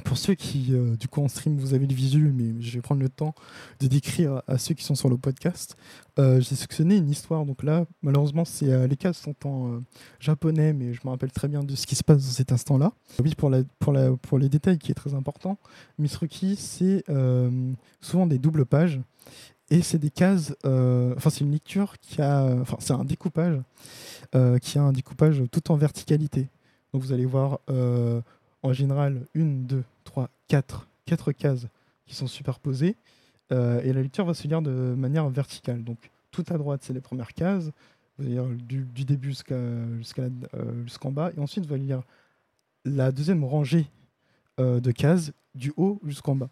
pour ceux qui, euh, du coup, en stream, vous avez le visu, mais je vais prendre le temps de décrire à ceux qui sont sur le podcast. Euh, j'ai sélectionné une histoire. Donc là, malheureusement, euh, les cases sont en japonais, mais je me rappelle très bien de ce qui se passe dans cet instant-là. Oui, pour, pour, pour les détails qui est très important, Misruki, c'est souvent des doubles pages. Et c'est des cases, enfin, c'est une lecture qui a, enfin, c'est un découpage qui a un découpage tout en verticalité. Donc vous allez voir en général une, deux, trois, quatre, quatre cases qui sont superposées. Euh, et la lecture va se lire de manière verticale. Donc tout à droite, c'est les premières cases, du, début jusqu'à, euh, jusqu'en bas. Et ensuite, on va lire la deuxième rangée euh, de cases du haut jusqu'en bas.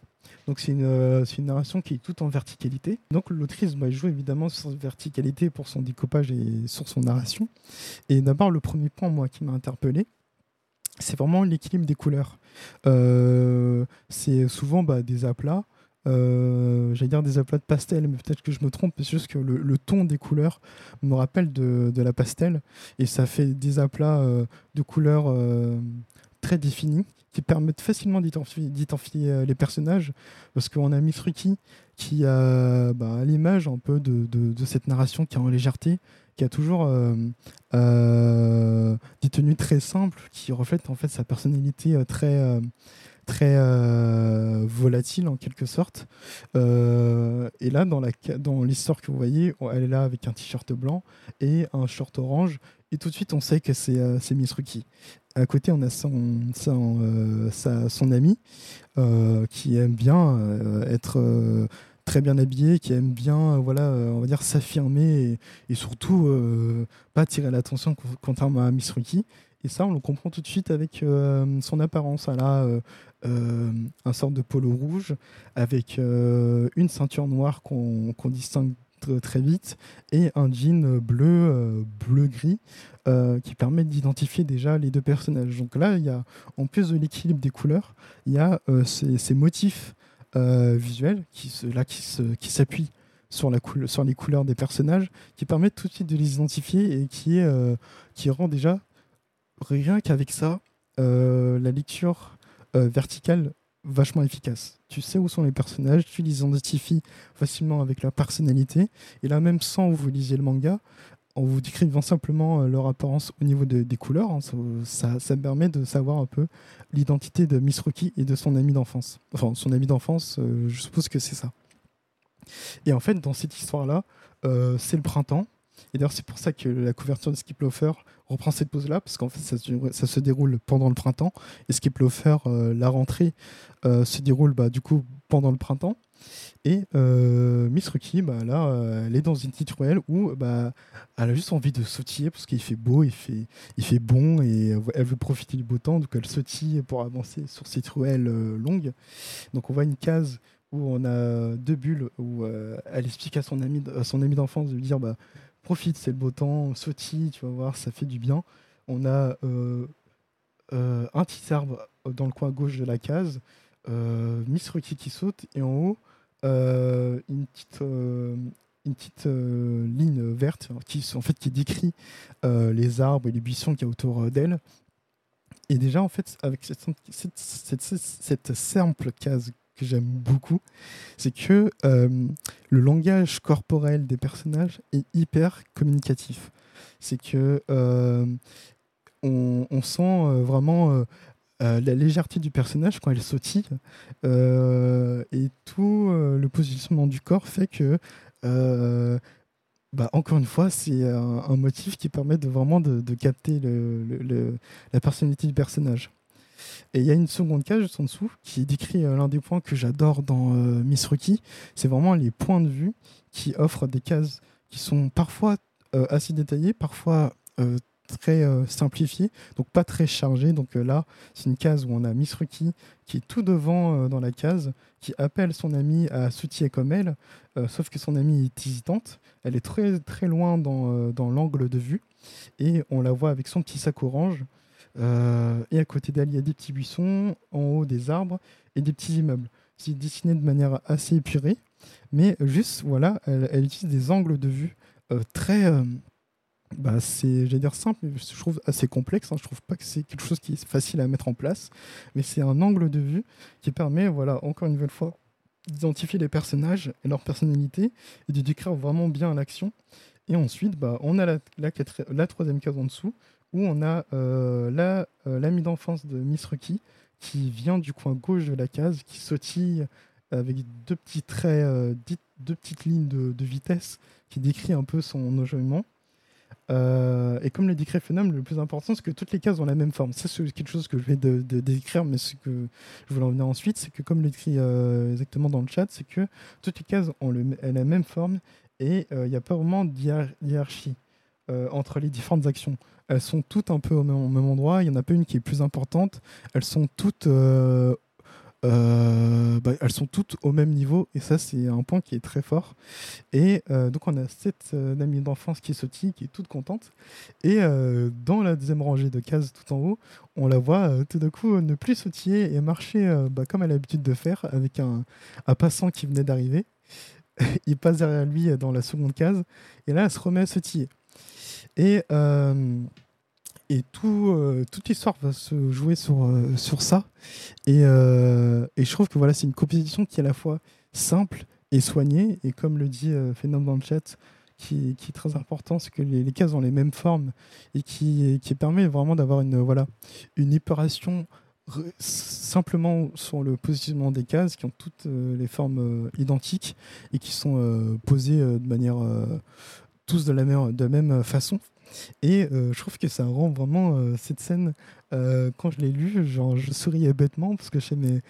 Donc c'est une, narration qui est toute en verticalité. Donc l'autrice va jouer évidemment sur cette verticalité pour son découpage et sur son narration. Et d'abord le premier point moi qui m'a interpellé, c'est vraiment l'équilibre des couleurs. Euh, c'est souvent bah, des aplats. Euh, j'allais dire des aplats de pastel, mais peut-être que je me trompe, c'est juste que le, ton des couleurs me rappelle de, la pastel, et ça fait des aplats euh, de couleurs très définis qui permettent facilement d'identifier les personnages, parce qu'on a Mifruki qui a bah, l'image un peu de, cette narration qui est en légèreté, qui a toujours euh, euh, des tenues très simples qui reflètent en fait sa personnalité euh, très très volatile en quelque sorte. et là, dans, la, dans l'histoire que vous voyez, elle est là avec un t-shirt blanc et un short orange. Et tout de suite, on sait que c'est, c'est Miss Ruki. À côté, on a son, son, son ami qui aime bien être très bien habillé, qui aime bien, euh, voilà, euh, on va dire s'affirmer et, surtout euh, pas attirer l'attention contrairement à Miss Ruki. Et ça, on le comprend tout de suite avec son apparence. Elle a un sorte de polo rouge avec une ceinture noire qu'on distingue très vite et un jean bleu bleu gris qui permet d'identifier déjà les deux personnages donc là il y a en plus de l'équilibre des couleurs il y a ces, motifs euh, visuel qui, se, là, qui, se, qui s'appuie sur, la sur les couleurs des personnages, qui permettent tout de suite de les identifier et qui, euh, qui rend déjà, rien qu'avec ça, euh, la lecture verticale vachement efficace. Tu sais où sont les personnages, tu les identifies facilement avec leur personnalité, et là même sans vous lisiez le manga, en vous décrivant simplement euh, leur apparence au niveau des couleurs, hein, ça, ça, permet de savoir un peu l'identité de Miss Rocky et de son ami d'enfance. Enfin, son ami d'enfance, euh, je suppose que c'est ça. Et en fait, dans cette histoire-là, euh, c'est le printemps. Et d'ailleurs, c'est pour ça que la couverture de Skip Loafer reprend cette pose-là, parce qu'en fait, ça se, déroule pendant le printemps. Et Skip Loafer, la rentrée, se déroule bah, du coup pendant le printemps. Et euh, Miss Ruki, bah, là, euh, elle est dans une petite ruelle où bah, elle a juste envie de sautiller parce qu'il fait beau, il fait, il fait bon et elle veut profiter du beau temps. Donc elle sautille pour avancer sur cette ruelle euh, longue. Donc on voit une case où on a deux bulles où elle explique à son ami, à son ami d'enfance de lui dire bah, profite, c'est le beau temps, sautille, tu vas voir, ça fait du bien. On a un petit arbre dans le coin gauche de la case, Miss Ruki qui saute et en haut, euh, une petite, euh, une petite euh, ligne verte qui, en fait, qui décrit les arbres et les buissons qu'il y a autour d'elle. Et déjà, en fait, avec cette, cette, cette, simple case que j'aime beaucoup, c'est que le langage corporel des personnages est hyper communicatif. C'est que on, sent vraiment la légèreté du personnage quand elle sautille euh, et tout euh, le positionnement du corps fait que bah, encore une fois, c'est un, motif qui permet de vraiment de, capter le, la personnalité du personnage. Et il y a une seconde cage en dessous qui décrit l'un des points que j'adore dans Miss Rocky. C'est vraiment les points de vue qui offrent des cases qui sont parfois assez détaillées, parfois très simplifié, donc pas très chargé. Donc là, c'est une case où on a Miss Ruki qui est tout devant dans la case, qui appelle son amie à soutien comme elle, sauf que son amie est hésitante. Elle est très très loin dans, l'angle de vue et on la voit avec son petit sac orange. et à côté d'elle, il y a des petits buissons, en haut des arbres et des petits immeubles. C'est dessiné de manière assez épurée, mais juste, voilà, elle, utilise des angles de vue euh, très. Euh, bah, c'est, j'allais dire simple, mais je trouve assez complexe. Hein. Je trouve pas que c'est quelque chose qui est facile à mettre en place, mais c'est un angle de vue qui permet, voilà, encore une nouvelle fois, d'identifier les personnages et leur personnalité et de décrire vraiment bien l'action. Et ensuite, bah, on a la, la, troisième case en dessous où on a euh, la, l'ami d'enfance de Miss Ruki qui vient du coin gauche de la case, qui sautille avec deux petits traits, euh, deux petites lignes de, vitesse qui décrit un peu son enjouement. Euh, et comme le décrit Phenom, le plus important, c'est que toutes les cases ont la même forme. C'est quelque chose que je vais décrire, mais ce que je voulais en venir ensuite, c'est que comme l'écrit euh, exactement dans le chat, c'est que toutes les cases ont la même forme et il n'y a pas vraiment de hiérarchie entre les différentes actions elles sont toutes un peu au même, endroit. Il n'y en a pas une qui est plus importante. Elles sont toutes, euh, euh, bah, elles sont toutes au même niveau. Et ça, c'est un point qui est très fort. Et euh, donc, on a cette amie d'enfance qui sautille, qui est toute contente. Et dans la deuxième rangée de cases tout en haut, on la voit tout d'un coup ne plus sautiller et marcher bah, comme elle a l'habitude de faire avec un, un passant qui venait d'arriver. il passe derrière lui dans la seconde case. Et là, elle se remet à sautiller. Et, euh, et tout, euh, toute l'histoire va se jouer sur, euh, sur ça. Et, et, je trouve que voilà, c'est une composition qui est à la fois simple et soignée. Et comme le dit Phénom dans le chat, qui, est très important, c'est que les, cases ont les mêmes formes et qui, permet vraiment d'avoir une, voilà, une simplement sur le positionnement des cases qui ont toutes les formes identiques et qui sont posées de manière tous de la même, de même façon. Et euh, je trouve que ça rend vraiment euh, cette scène, euh, quand je l'ai lu, genre, je souriais bêtement parce que je sais, mais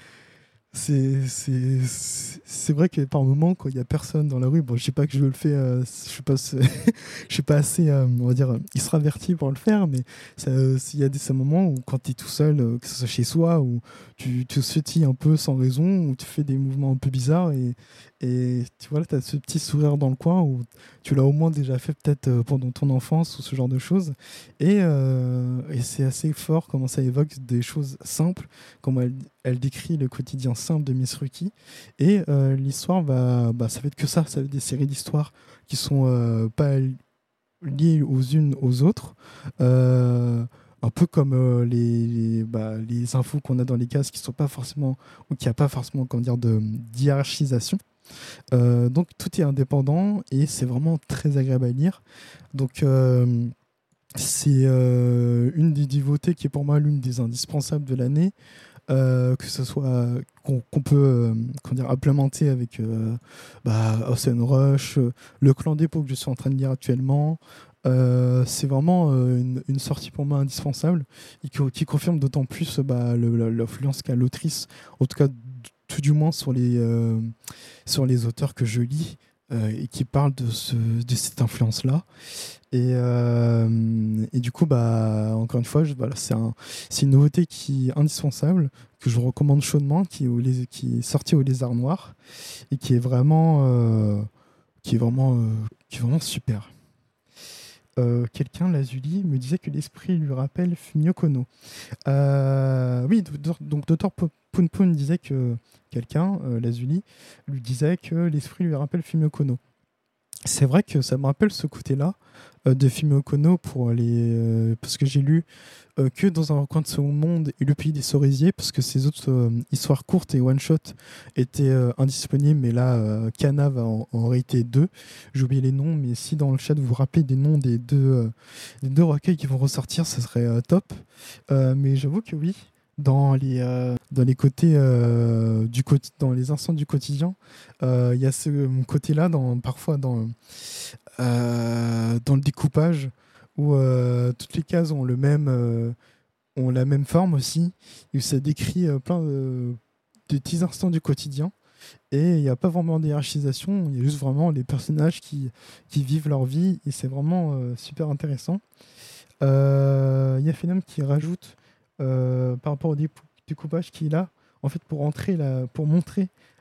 c'est vrai que par moment quand il y a personne dans la rue bon je sais pas que je le fais je suis suis pas assez on va dire il sera averti pour le faire mais il y a des moments où quand tu es tout seul que ce soit chez soi où tu te sautilles un peu sans raison où tu fais des mouvements un peu bizarres et, et tu vois tu as ce petit sourire dans le coin où tu l'as au moins déjà fait peut-être pendant ton enfance ou ce genre de choses et, et c'est assez fort comment ça évoque des choses simples comment elle, décrit le quotidien simple de Miss Ruki. Et euh, l'histoire va, bah, ça va être que ça, ça va être des séries d'histoires qui sont euh, pas liées aux unes aux autres. Euh, un peu comme les, bah, les, infos qu'on a dans les cases qui sont pas forcément ou qui a pas forcément comment dire de hiérarchisation. donc tout est indépendant et c'est vraiment très agréable à lire. Donc c'est une des divotées qui est pour moi l'une des indispensables de l'année. Euh, que ce soit qu'on peut euh, dire, implémenter avec euh, bah, Ocean Rush, le clan dépôt que je suis en train de lire actuellement. C'est vraiment une, sortie pour moi indispensable et qui, confirme d'autant plus bah, l'influence qu'a l'autrice, en tout cas tout du moins sur les, sur les auteurs que je lis. et qui parlent de, ce, de cette influence-là. Et, euh, et, du coup, bah, encore une fois, c'est un, une nouveauté qui est indispensable, que je recommande chaudement, qui est, qui est sorti au Lézard Noir et qui est vraiment, euh, qui est vraiment, euh, qui est vraiment super. Quelqu'un, Lazuli, me disait que l'esprit lui rappelle Fumio Kono. oui, donc Dr. Poon disait que quelqu'un, Lazuli, lui disait que l'esprit lui rappelle Fumio Kono c'est vrai que ça me rappelle ce côté-là euh, de film Okono pour les euh, parce que j'ai lu euh, que dans un coin de son monde et le pays des cerisiers parce que ces autres histoires courtes et one shot étaient indisponibles mais là Kana va en, en réalité deux. J'ai oublié les noms mais si dans le chat vous vous rappelez des noms des deux des deux recueils qui vont ressortir ça serait top. Mais j'avoue que oui dans les, euh, dans les côtés euh, du dans les instants du quotidien. Euh, il y a ce côté-là, dans, parfois dans, dans le découpage, où toutes les cases ont, le même, ont la même forme aussi, où ça décrit plein de, petits instants du quotidien. Et il n'y a pas vraiment d'hierarchisation, il y a juste vraiment les personnages qui, qui vivent leur vie, et c'est vraiment super intéressant. Euh, Il y a Phenom qui rajoute euh, par rapport au découpage qu'il a, en fait, pour, montrer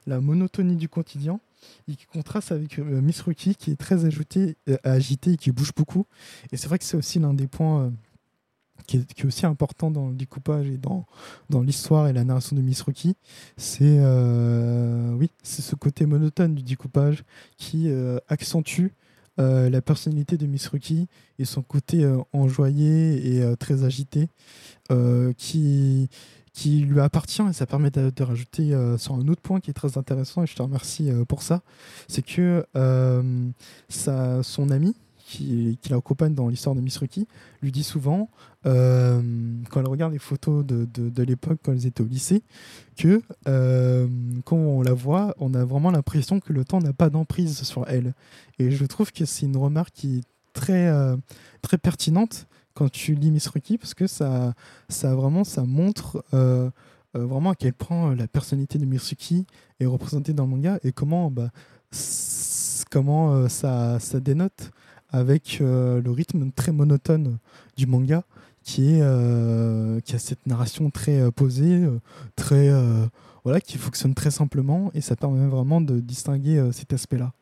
la monotonie du quotidien, et qui contraste avec euh, Miss Rookie qui est très ajouté, agité et qui bouge beaucoup. Et c'est vrai que c'est aussi l'un des points qui est, aussi important dans le découpage et dans, dans l'histoire et la narration de Miss Rookie, c'est oui, ce côté monotone du découpage qui accentue euh, la personnalité de Miss Rookie et son côté euh, enjoyé et euh, très agité qui, qui lui appartient et ça permet de, rajouter sur un autre point qui est très intéressant et je te remercie pour ça. C'est que sa, son ami qui, qui l'accompagne dans l'histoire de Miss lui dit souvent, euh, quand elle regarde les photos de, de, l'époque, quand elles étaient au lycée, que euh, quand on la voit, on a vraiment l'impression que le temps n'a pas d'emprise sur elle. Et je trouve que c'est une remarque qui est très, euh, très pertinente quand tu lis Miss parce que ça, ça vraiment ça montre vraiment à quel point la personnalité de Miss Rookie est représentée dans le manga et comment, bah, comment ça, ça dénote avec euh, le rythme très monotone du manga qui, est, euh, qui a cette narration très euh, posée, très, voilà, qui fonctionne très simplement et ça permet vraiment de distinguer cet aspect-là.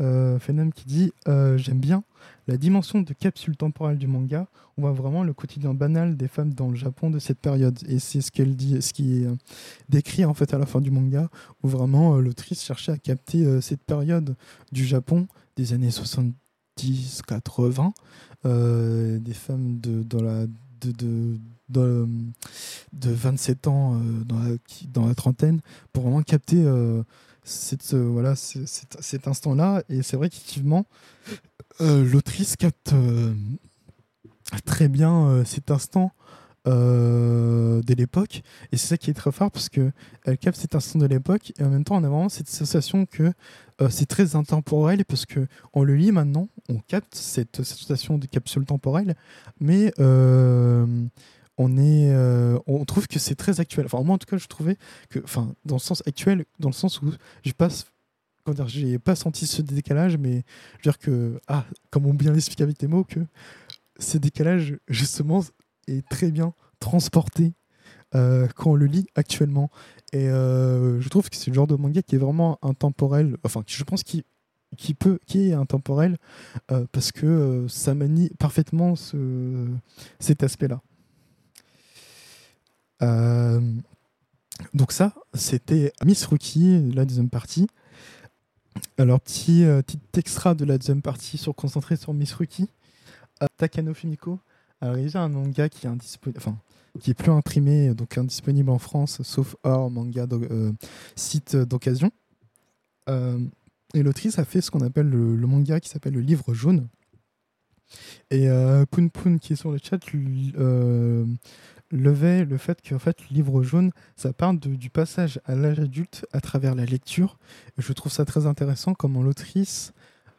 Euh, qui dit J'aime bien la dimension de capsule temporelle du manga. On voit vraiment le quotidien banal des femmes dans le Japon de cette période. Et c'est ce qu'elle dit, ce qui est décrit en fait à la fin du manga, où vraiment l'autrice cherchait à capter cette période du Japon des années 70-80, euh, des femmes de, dans la, de, de, de, de 27 ans euh, dans, la, dans la trentaine, pour vraiment capter euh, cette, voilà, cet instant-là. Et c'est vrai qu'effectivement, l'autrice capte très bien cet instant euh, de l'époque. Et c'est ça qui est très fort parce que elle capte cet instant de l'époque et en même temps on a vraiment cette sensation que euh, c'est très intemporel parce que on le lit maintenant, on capte cette, sensation de capsule temporelle, mais euh, on est, on trouve que c'est très actuel. Enfin moi en tout cas je trouvais que, enfin dans le sens actuel, dans le sens où je passe j'ai pas senti ce décalage, mais je veux dire que, ah, comme on bien l'explique avec tes mots, que ces décalages, justement, est très bien transporté euh, quand on le lit actuellement. Et euh, je trouve que c'est le genre de manga qui est vraiment intemporel, enfin, je pense qu'il qui peut qui est intemporel euh, parce que ça manie parfaitement ce, cet aspect-là. donc ça, c'était Miss Rookie, la deuxième partie. Alors petit, extra de la deuxième partie sur concentré sur Miss Rookie. Takano Fumiko, alors, il y a un manga qui est, enfin, qui est plus imprimé, donc indisponible en France, sauf hors manga euh, site d'occasion. Euh, et l'autrice a fait ce qu'on appelle le, manga qui s'appelle le livre jaune. Et euh, Poun Poun, qui est sur le chat, euh, levait le fait que fait, le livre jaune, ça parle du passage à l'âge adulte à travers la lecture. Et je trouve ça très intéressant comment l'autrice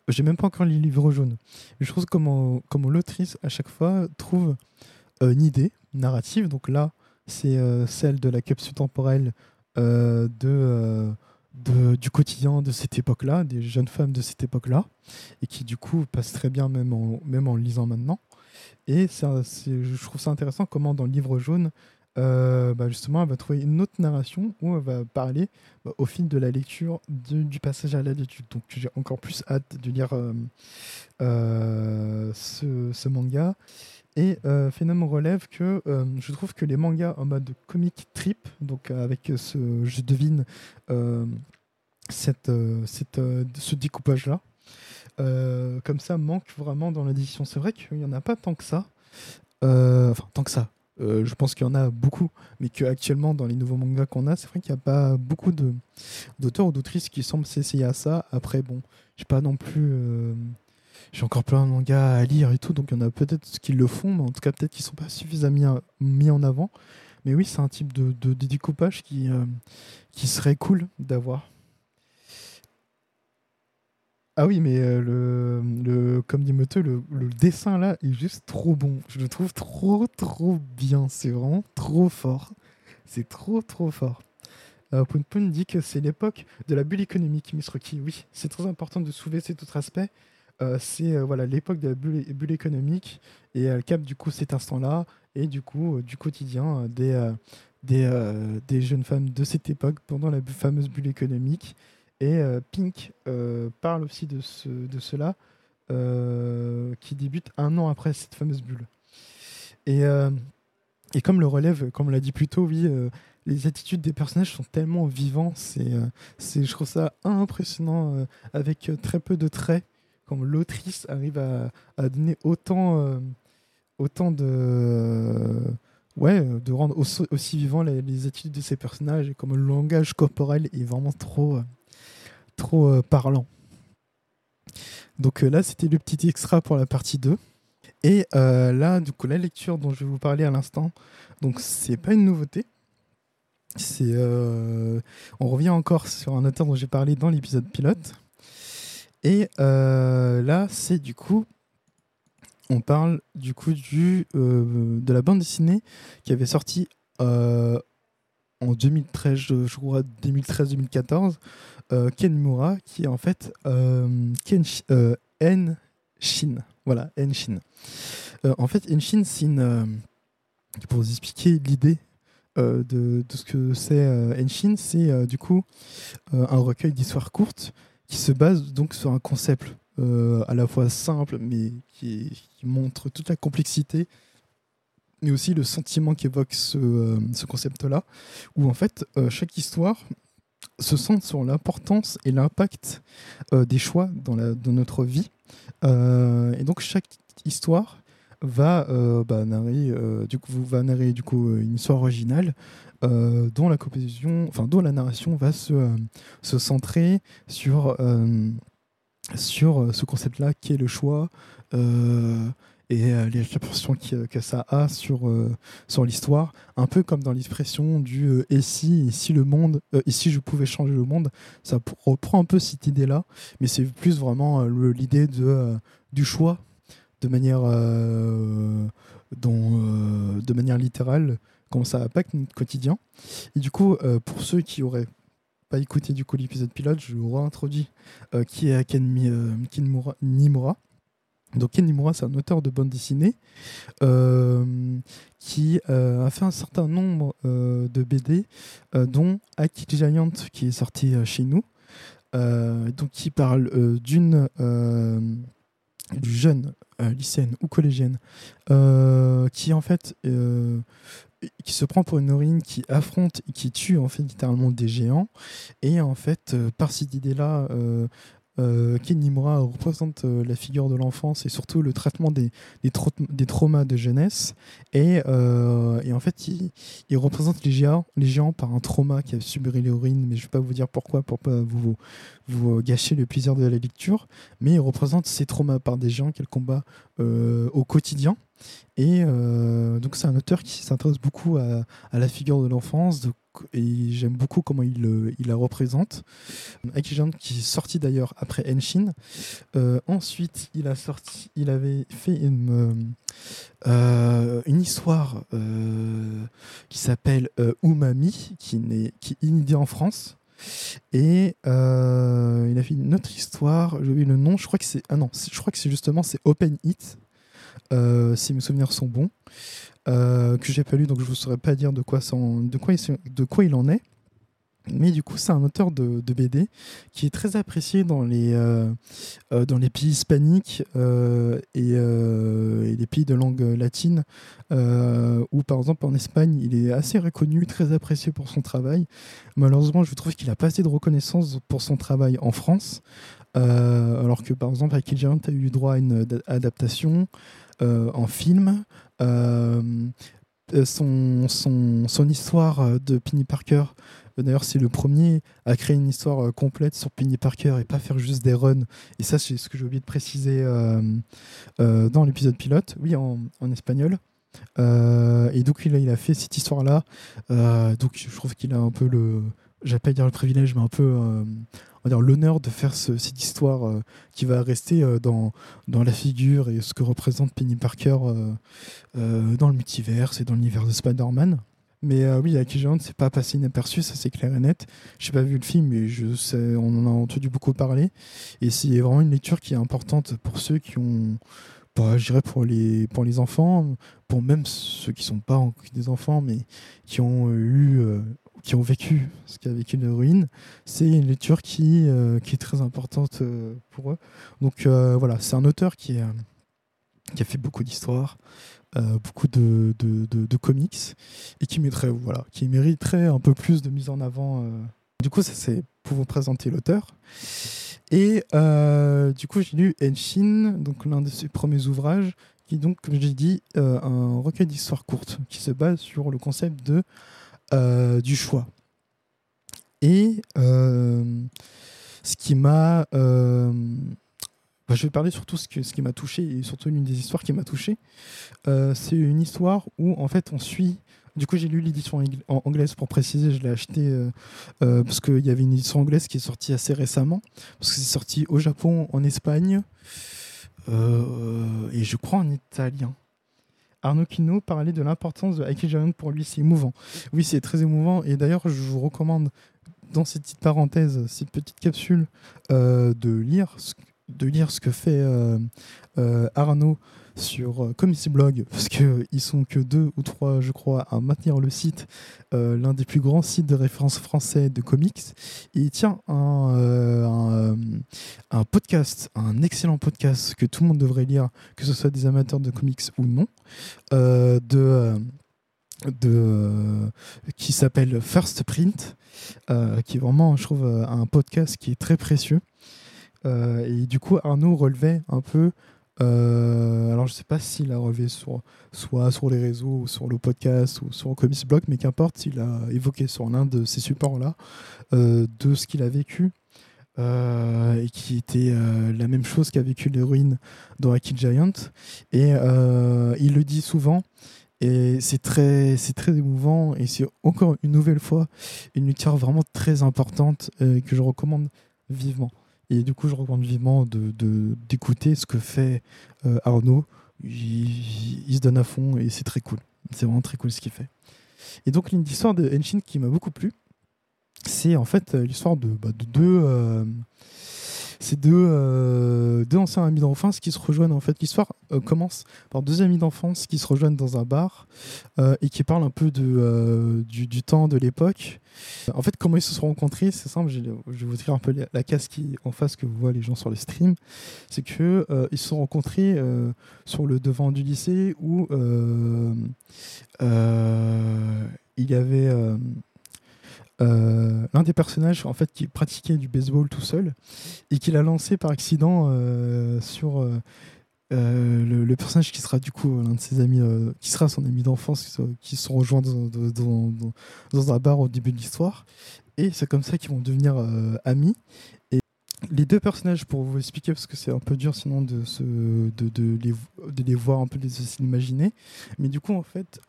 j'ai même pas encore lu le livre jaune. Je trouve comment, comment l'autrice, à chaque fois, trouve une idée narrative. Donc là, c'est euh, celle de la capsule temporelle euh, de, de, du quotidien de cette époque-là, des jeunes femmes de cette époque-là, et qui du coup passe très bien même en, même en lisant maintenant. Et ça, je trouve ça intéressant comment dans le livre jaune, euh, bah, justement, elle va trouver une autre narration où elle va parler bah, au fil de la lecture du passage à l'attitude. Donc j'ai encore plus hâte de lire euh, euh, ce, manga. Et euh, relève que je trouve que les mangas en mode comic trip, donc avec ce, je devine, cette, cette, ce découpage-là, comme ça manque vraiment dans l'édition. C'est vrai qu'il n'y en a pas tant que ça. enfin, tant que ça euh, je pense qu'il y en a beaucoup, mais qu'actuellement, dans les nouveaux mangas qu'on a, c'est vrai qu'il n'y a pas beaucoup d'auteurs ou d'autrices qui semblent s'essayer à ça. Après, bon, j'ai pas non plus. J'ai encore plein de mangas à lire et tout, donc il y en a peut-être qui le font, mais en tout cas, peut-être qu'ils sont pas suffisamment mis, en avant. Mais oui, c'est un type de, découpage qui, euh, qui serait cool d'avoir. Ah oui, mais euh, le, le, comme dit Moteux, le, dessin là est juste trop bon. Je le trouve trop, trop bien. C'est vraiment trop fort. C'est trop, trop fort. Euh, Poun dit que c'est l'époque de la bulle économique, Miss Rocky. Oui, c'est très important de soulever cet autre aspect. C'est voilà l'époque de la bulle, économique et elle capte du coup cet instant-là et du coup du quotidien des, des, des, jeunes femmes de cette époque pendant la fameuse bulle économique. Et Pink parle aussi de, ce, de cela qui débute un an après cette fameuse bulle. Et, et comme le relève, comme on l'a dit plus tôt, oui, les attitudes des personnages sont tellement vivants. C'est, euh, je trouve ça impressionnant euh, avec euh, très peu de traits. Comme l'autrice arrive à, donner autant, autant de, ouais, de rendre aussi, aussi vivant les, attitudes de ces personnages et comme le langage corporel est vraiment trop, trop parlant. Donc là, c'était le petit extra pour la partie 2. Et là, du coup, la lecture dont je vais vous parler à l'instant, donc c'est pas une nouveauté euh, on revient encore sur un auteur dont j'ai parlé dans l'épisode pilote. Et euh, là, c'est du coup, on parle du coup du, euh, de la bande dessinée qui avait sorti en 2013, je, crois 2013-2014, Ken Mura, qui est en fait Ken, N Shin. Voilà, N Shin. en fait, N Shin, c'est une. pour vous expliquer l'idée euh, de, ce que c'est euh, Enshin, c'est euh, du coup un recueil d'histoires courtes qui se base donc sur un concept à la fois simple mais qui, montre toute la complexité mais aussi le sentiment qu'évoque ce, ce concept-là, où en fait chaque histoire se centre sur l'importance et l'impact des choix dans, la, dans notre vie. et donc chaque histoire va euh, bah, narrer euh, du coup va narrer du coup une histoire originale euh, dont la composition enfin dont la narration va se, se centrer sur sur ce concept là qui est le choix et les répercussions que ça a sur, sur l'histoire, un peu comme dans l'expression du et si, si le monde, ici je pouvais changer le monde, ça reprend un peu cette idée-là, mais c'est plus vraiment l'idée de du choix de manière, euh, euh, de manière littérale comment ça impacte notre quotidien. Et du coup, euh, pour ceux qui auraient pas écouté du coup l'épisode pilote, je vous réintroduis qui est Ken, Nimura. Donc Ken Nimura, c'est un auteur de bande dessinée qui a fait un certain nombre de BD, dont Aki Giant qui est sorti chez nous, donc qui parle d'une du jeune euh, lycéenne ou collégienne euh, qui en fait euh, qui se prend pour une norine qui affronte et qui tue en fait littéralement des géants et en fait par cette idée là euh, Ken représente euh, la figure de l'enfance et surtout le traitement des, des, traumas de jeunesse. Et, euh, et en fait, il, représente les géants, les géants par un trauma qui a subi l'héroïne, mais je ne vais pas vous dire pourquoi, pour pas vous, vous, gâcher le plaisir de la lecture. Mais il représente ces traumas par des géants qu'elle combat au quotidien. Et donc c'est un auteur qui s'intéresse beaucoup à, la figure de l'enfance, et j'aime beaucoup comment il, euh, la représente. Akijand qui est sorti d'ailleurs après Enshin. Euh, ensuite, il a sorti, il avait fait une, euh, histoire qui s'appelle Umami, qui, qui est inédit en France. Et il a fait une autre histoire, j'ai oublié le nom, je crois que c'est ah justement Open Hit, si mes souvenirs sont bons. Euh, que j'ai pas lu, donc je ne saurais pas dire de quoi, de, quoi il, de quoi il en est. Mais du coup, c'est un auteur de, BD qui est très apprécié dans les, euh, euh, dans les pays hispaniques et, les pays de langue latine, où par exemple en Espagne, il est assez reconnu, très apprécié pour son travail. Malheureusement, je trouve qu'il a pas assez de reconnaissance pour son travail en France, alors que par exemple, Akil Giant a eu droit à une adaptation. Euh, en film. Euh, euh, son, son, son, histoire de Penny Parker, d'ailleurs c'est le premier à créer une histoire complète sur Penny Parker et pas faire juste des runs. Et ça c'est ce que j'ai oublié de préciser dans l'épisode pilote, oui en, en espagnol. et donc il a, il a fait cette histoire-là. donc je trouve qu'il a un peu le, j'allais pas dire le privilège, mais un peu l'honneur de faire cette histoire euh, qui va rester euh, dans, dans la figure et ce que représente Penny Parker euh, dans le multivers et dans l'univers de Spider-Man. Mais euh, oui, Aki Giant, c'est pas passé inaperçu, ça c'est clair et net. J'ai pas vu le film, mais je on en a entendu beaucoup parler. Et c'est vraiment une lecture qui est importante pour ceux qui ont, bah, je dirais pour les, pour les enfants, pour même ceux qui sont pas des enfants, mais qui ont eu, qui ont vécu ce qu'a vécu l'héroïne. C'est une lecture qui, euh, qui est très importante pour eux. Donc voilà, c'est un auteur qui, qui a fait beaucoup d'histoires. Euh, beaucoup de, de, comics et qui mériterait, voilà, qui mériterait un peu plus de mise en avant. Euh. Du coup, ça c'est pour vous présenter l'auteur. Et euh, du coup, j'ai lu Enshin, donc l'un de ses premiers ouvrages, qui donc, comme j'ai dit, un recueil d'histoires courtes qui se base sur le concept de du choix. Et ce qui m'a bah, je vais parler surtout ce, ce qui m'a touché et surtout une des histoires qui m'a touché. Euh, c'est une histoire où en fait on suit. Du coup, j'ai lu l'édition anglaise pour préciser. Je l'ai acheté euh, euh, parce qu'il y avait une édition anglaise qui est sortie assez récemment. Parce que c'est sorti au Japon, en Espagne et je crois en italien. Arnaud Kino parlait de l'importance de Aiki pour lui. C'est émouvant. Oui, c'est très émouvant. Et d'ailleurs, je vous recommande dans cette petite parenthèse, cette petite capsule, de lire ce de lire ce que fait euh, euh, Arnaud sur euh, Comics Blog, parce qu'ils sont que deux ou trois, je crois, à maintenir le site, l'un des plus grands sites de référence français de comics. Il tient un, un, podcast, un excellent podcast que tout le monde devrait lire, que ce soit des amateurs de comics ou non, de, de, qui s'appelle First Print, qui est vraiment, je trouve, un podcast qui est très précieux. Euh, et du coup, Arnaud relevait un peu. Euh, alors, je sais pas s'il a relevé sur, soit sur les réseaux, ou sur le podcast, ou sur Comics Blog, mais qu'importe, il a évoqué sur l'un de ces supports-là euh, de ce qu'il a vécu. et qui était la même chose qu'a vécu l'héroïne dans Aki Giant. Et il le dit souvent, et c'est très, c'est très émouvant, et c'est encore une nouvelle fois une lecture vraiment très importante que je recommande vivement. Et du coup, je recommande vivement d'écouter de, d'écouter ce que fait euh, Arnaud. Il, se donne à fond et c'est très cool. C'est vraiment très cool ce qu'il fait. Et donc, l'histoire de Henshin qui m'a beaucoup plu, c'est en fait euh, l'histoire de, bah, de deux. Euh, c'est deux, euh, deux anciens amis d'enfance qui se rejoignent. En fait, l'histoire euh, commence par deux amis d'enfance qui se rejoignent dans un bar euh, et qui parlent un peu de, du, temps de l'époque. En fait, comment ils se sont rencontrés, c'est simple. Je, vais vous dire un peu la, case qui en face que vous voyez les gens sur le stream. C'est que ils se sont rencontrés sur le devant du lycée où il y avait euh, l'un des personnages en fait qui pratiquait du baseball tout seul et qu'il a lancé par accident euh, sur euh, le, personnage qui sera du coup l'un de ses amis, qui sera son ami d'enfance, qui, se sont rejoints dans, un bar au début de l'histoire. Et c'est comme ça qu'ils vont devenir amis. Et les deux personnages, pour vous expliquer, parce que c'est un peu dur sinon de, se, de, de, les, de les voir un peu, de s'imaginer. Mais du coup, en fait,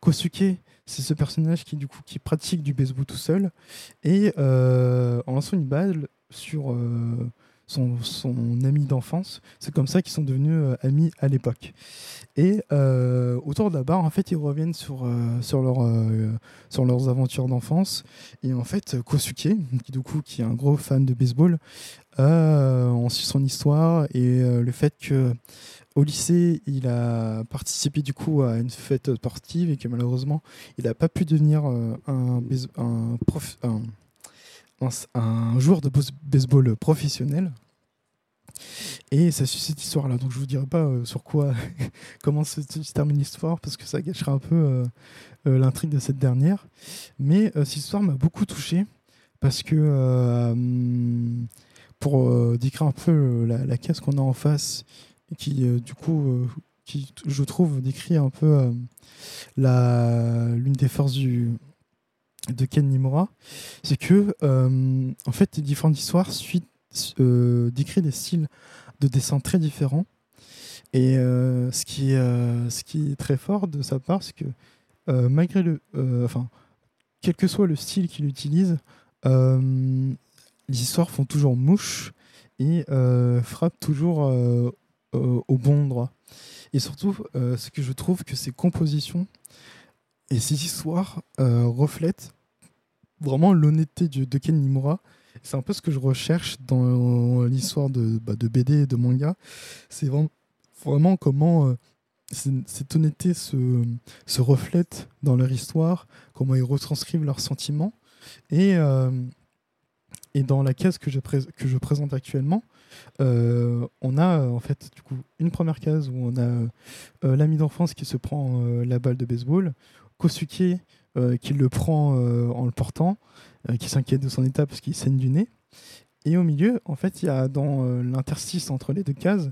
Kosuke c'est ce personnage qui du coup qui pratique du baseball tout seul et euh, en lançant une balle sur euh, son, ami d'enfance, c'est comme ça qu'ils sont devenus euh, amis à l'époque. Et autour de la barre, en fait, ils reviennent sur, sur, leur, sur leurs aventures d'enfance. Et en fait, Kosuke, qui, du coup, qui est un gros fan de baseball, on suit son histoire et le fait que au lycée, il a participé du coup à une fête sportive et que malheureusement, il n'a pas pu devenir euh, un, joueur de baseball professionnel. Et ça suit cette histoire-là. Donc je vous dirai pas euh, sur quoi, comment se, termine l'histoire, parce que ça gâchera un peu euh, l'intrigue de cette dernière. Mais cette histoire m'a beaucoup touché, parce que pour décrire un peu la, la caisse qu'on a en face, qui euh, du coup euh, qui je trouve décrit un peu euh, l'une des forces du de Ken Nimura, c'est que en fait les différentes histoires suite, décrit des styles de dessin très différents. Et ce qui ce qui est très fort de sa part c'est que malgré le enfin quel que soit le style qu'il utilise les histoires font toujours mouche et frappent toujours euh, au bon endroit. Et surtout, euh, ce que je trouve que ces compositions Et ces histoires reflètent vraiment l'honnêteté de Ken Nimura. C'est un peu ce que je recherche dans l'histoire de, bah, BD et de manga. C'est vraiment, comment cette honnêteté se, se, reflète dans leur histoire, comment ils retranscrivent leurs sentiments. Et, euh, et dans la case que je, présente actuellement, euh, on a en fait du coup une première case où on a euh, l'ami d'enfance qui se prend la balle de baseball, Kosuke qui le prend en le portant, qui s'inquiète de son état parce qu'il saigne du nez. Et au milieu, en fait, il y a dans euh, l'interstice entre les deux cases,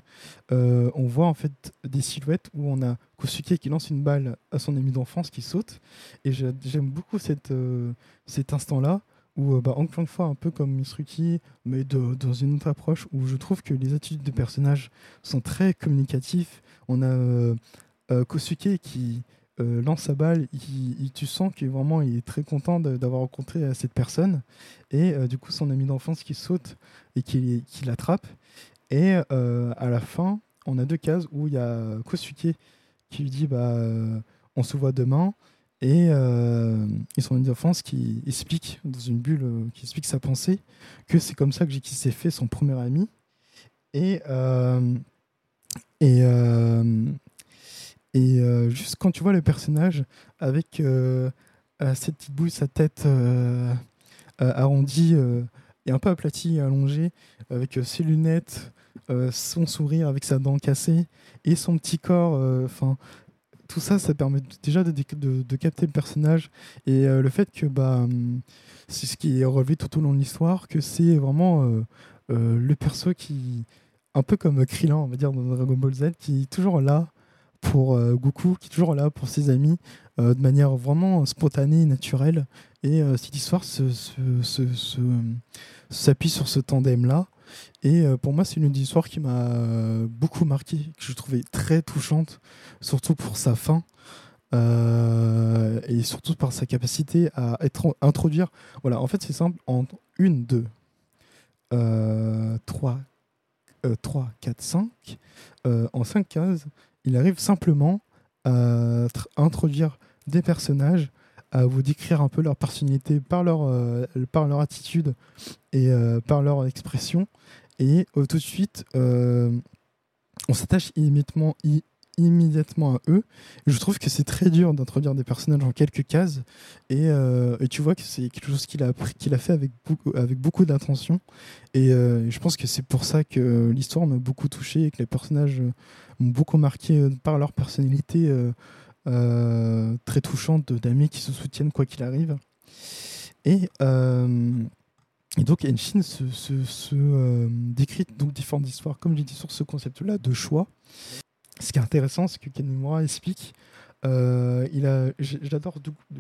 euh, on voit en fait des silhouettes où on a Kosuke qui lance une balle à son ami d'enfance qui saute. Et j'aime beaucoup euh, cet instant-là où, bah, encore une fois, un peu comme Misruki, mais dans une autre approche, où je trouve que les attitudes des personnages sont très communicatifs. On a Kosuke qui euh, lance sa balle, tu sens qu'il vraiment il est très content d'avoir rencontré euh, cette personne. Et euh, du coup, son ami d'enfance qui saute et qui, l'attrape. Et à la fin, on a deux cases où il y a Kosuke qui lui dit bah, on se voit demain. Et, son ami d'enfance qui explique, dans une bulle, qui explique sa pensée, que c'est comme ça que qui s'est fait son premier ami. Et, et, et euh, juste quand tu vois le personnage avec euh, cette petite bouille, sa tête euh, arrondie et un peu aplatie et allongée, avec ses lunettes, son sourire avec sa dent cassée et son petit corps, enfin tout ça, ça permet déjà de, capter le personnage et le fait que bah, c'est ce qui est relevé tout au long de l'histoire, que c'est vraiment le perso qui, un peu comme Krillin, on va dire, dans Dragon Ball Z, qui est toujours là pour euh, Goku, qui est toujours là pour ses amis, euh, de manière vraiment spontanée et naturelle. Et euh, cette histoire s'appuie sur ce tandem-là. Et pour moi, c'est une histoire qui m'a beaucoup marqué, que je trouvais très touchante, surtout pour sa fin. et surtout par sa capacité à être introduire. Voilà, en fait, c'est simple. En une, deux, trois, trois, quatre, cinq, en cinq cases, il arrive simplement à introduire des personnages, à vous décrire un peu leur personnalité par leur, euh, par leur attitude et euh, par leur expression. Et euh, tout de suite, on s'attache immédiatement, à eux. je trouve que c'est très dur d'introduire des personnages en quelques cases. Et, tu vois que c'est quelque chose qu'il a, qu'il a fait avec beaucoup, avec beaucoup d'attention. Et je pense que c'est pour ça que l'histoire m'a beaucoup touché et que les personnages m'ont beaucoup marqué par leur personnalité très touchante d'amis qui se soutiennent quoi qu'il arrive. Et, et donc Enshin se, se, décrit donc différentes histoires, comme j'ai dit, sur ce concept-là de choix. Ce qui est intéressant, c'est que Kenmura explique il a, j'adore,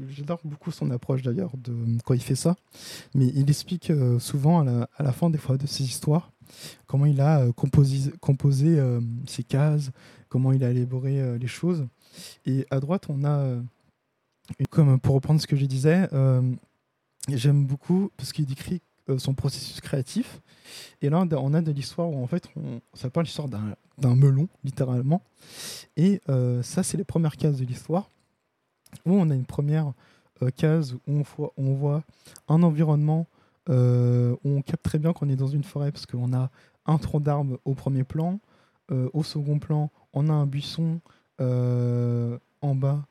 j'adore beaucoup son approche d'ailleurs de quand il fait ça, mais il explique souvent à la, à la, fin des fois de ses histoires comment il a euh, composé, composé euh, ses cases, comment il a élaboré euh, les choses. Et à droite, on a, comme pour reprendre ce que je disais, j'aime beaucoup parce qu'il décrit son processus créatif. Et là, on a de l'histoire où en fait, ça parle l'histoire d'un melon, littéralement. Et ça, c'est les premières cases de l'histoire, où on a une première case où on voit, un environnement euh, on capte très bien qu'on est dans une forêt parce qu'on a un tronc d'arbre au premier plan. Euh, au second plan, on a un buisson euh, en bas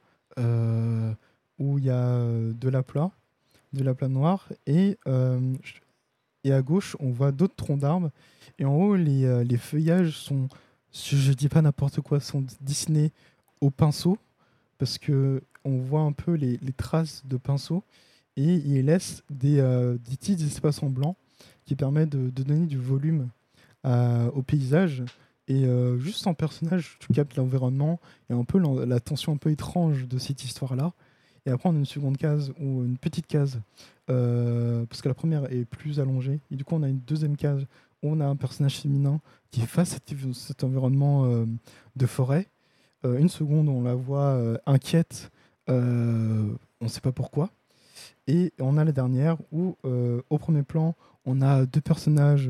où il y a de la plat, de la plat noire. Et, à gauche, on voit d'autres troncs d'arbres. Et en haut, les, feuillages sont, je, ne dis pas n'importe quoi, sont dessinés au pinceau parce que on voit un peu les, traces de pinceau et il laisse des, euh, des petits espaces en blanc qui permettent de, donner du volume au paysage. Et euh, juste en personnage, tu captes l'environnement et un peu la, tension un peu étrange de cette histoire-là. Et après, on a une seconde case ou une petite case, euh, parce que la première est plus allongée. Et du coup, on a une deuxième case où on a un personnage féminin qui est face à cet environnement de forêt. une seconde, on la voit inquiète, on ne sait pas pourquoi. Et on a la dernière où, euh, au premier plan, on a deux personnages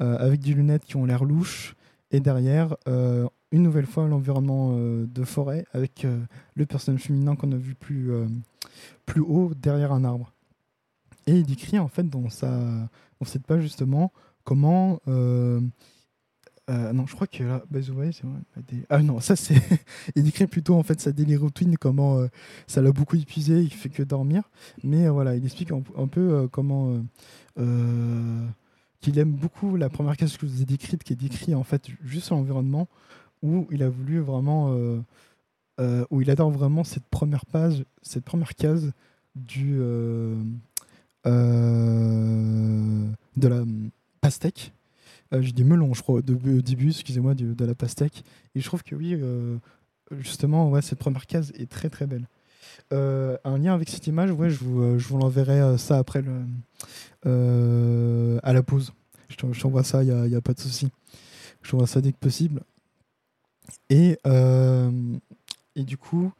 euh, avec des lunettes qui ont l'air louches. Et derrière, euh, une nouvelle fois l'environnement de forêt avec le personnage féminin qu'on a vu plus, plus haut derrière un arbre. Et il décrit en fait dans, sa, dans cette page justement comment euh, non, je crois que là. Ah non, ça c'est. il décrit plutôt en fait sa daily routine, comment euh, ça l'a beaucoup épuisé, il fait que dormir. Mais euh, voilà, il explique un, peu comment. Qu'il aime beaucoup la première case que je vous ai décrite, qui est décrite en fait juste sur l'environnement, où il a voulu vraiment. où il adore vraiment cette première page, cette première case du. de la pastèque euh, j'ai des melons, je crois, au début, excusez-moi, de, la pastèque. Et je trouve que oui, euh, justement, ouais, cette première case est très très belle. Euh, un lien avec cette image, ouais, je vous, vous l'enverrai ça après à la pause. Je t'envoie ça, il n'y a, pas de souci. Je t'envoie ça dès que possible. Et et du coup,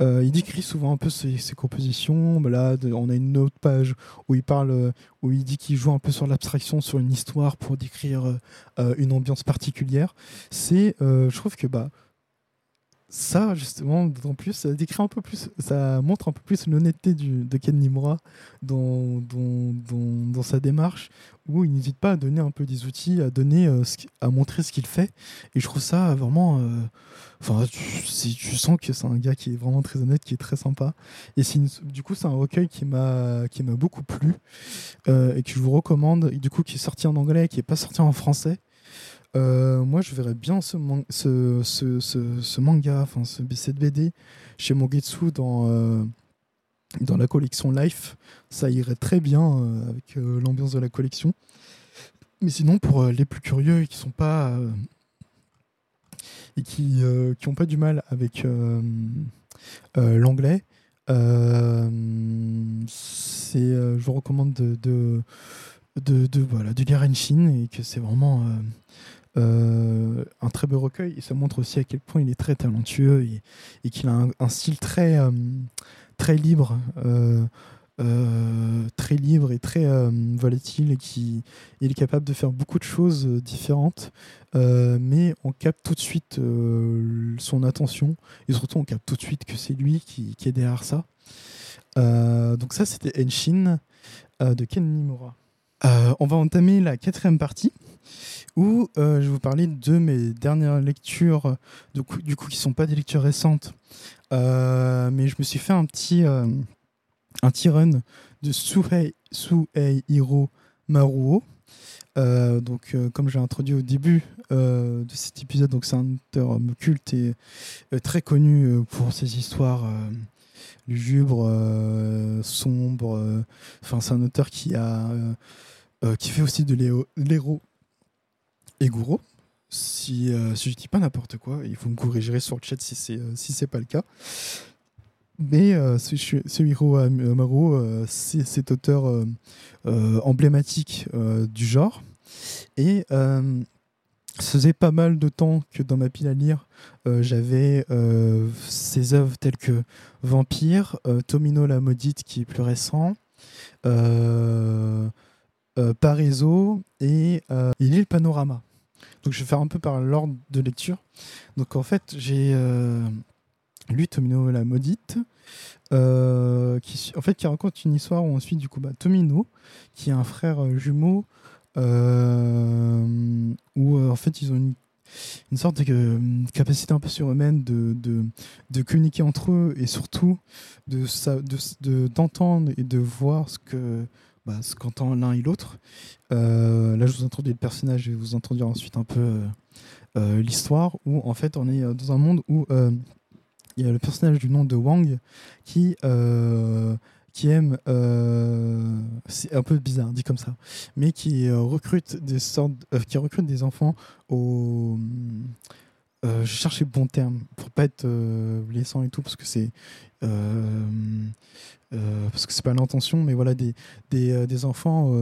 euh, il décrit souvent un peu ses, compositions. Là, on a une autre page où il parle, où il dit qu'il joue un peu sur l'abstraction, sur une histoire pour décrire euh, une ambiance particulière. C'est, euh, je trouve que bah, ça, justement, d'autant plus, ça décrit un peu plus, ça montre un peu plus l'honnêteté de Ken Nimura dans, sa démarche, où il n'hésite pas à donner un peu des outils, à donner, à montrer ce qu'il fait. Et je trouve ça vraiment Enfin, tu, tu sens que c'est un gars qui est vraiment très honnête, qui est très sympa. Et du coup, c'est un recueil qui m'a qui m'a beaucoup plu euh, et que je vous recommande. Du coup, qui est sorti en anglais, qui est pas sorti en français. Euh, moi, je verrais bien ce, ce, manga, enfin ce, cette BD chez Mogetsu dans euh, dans la collection Life. Ça irait très bien avec l'ambiance de la collection. Mais sinon, pour les plus curieux et qui sont pas et qui euh, ont pas du mal avec euh, euh, l'anglais, je vous recommande de, de, de, voilà, de lire et que c'est vraiment un très beau recueil. Et ça montre aussi à quel point il est très talentueux et, qu'il a un, style très, très libre. Euh, très libre et très euh, volatile et qui il est capable de faire beaucoup de choses euh, différentes mais on capte tout de suite son attention et surtout on capte tout de suite que c'est lui qui, qui, est derrière ça donc ça c'était Enshin de Ken Nimura on va entamer la quatrième partie où je vais vous parler de mes dernières lectures, du coup, qui ne sont pas des lectures récentes, mais je me suis fait un petit, un T-Run de Suhei, Suhei Maruo. Euh, donc, euh, comme j'ai introduit au début euh, de cet épisode, donc c'est un auteur culte et très connu pour ses histoires lugubres, sombres. Enfin, c'est un auteur qui a qui fait aussi de l'héros et gourou. Si, si je dis pas n'importe quoi, il faut me corriger sur le chat si c'est si c'est pas le cas. Mais euh, Suhiro Amaro, euh, c'est cet auteur euh, euh, emblématique du genre. Et ça faisait pas mal de temps que dans ma pile à lire, j'avais ses œuvres telles que Vampire, Tomino la maudite qui est plus récent, euh, Paraiso et Il est le panorama. Donc je vais faire un peu par l'ordre de lecture. Donc en fait, j'ai lui, Tomino la maudite, euh, qui, en fait, qui raconte une histoire où ensuite, du coup, bah, Tomino, qui est un frère euh, jumeau, euh, où en fait, ils ont une, une sorte de capacité un peu surhumaine de, de, de, communiquer entre eux et surtout de, de, d'entendre et de voir ce que bah, ce qu'entend l'un et l'autre. là, je vous introduis le personnage et vous introduire ensuite un peu l'histoire où en fait on est dans un monde où il y a le personnage du nom de Wang qui, euh, qui aime, euh, c'est un peu bizarre dit comme ça, mais qui euh, recrute des sortes, qui recrute des enfants au je cherche les bons termes pour pas être blessant et tout parce que c'est parce que c'est pas l'intention mais voilà des, des, des enfants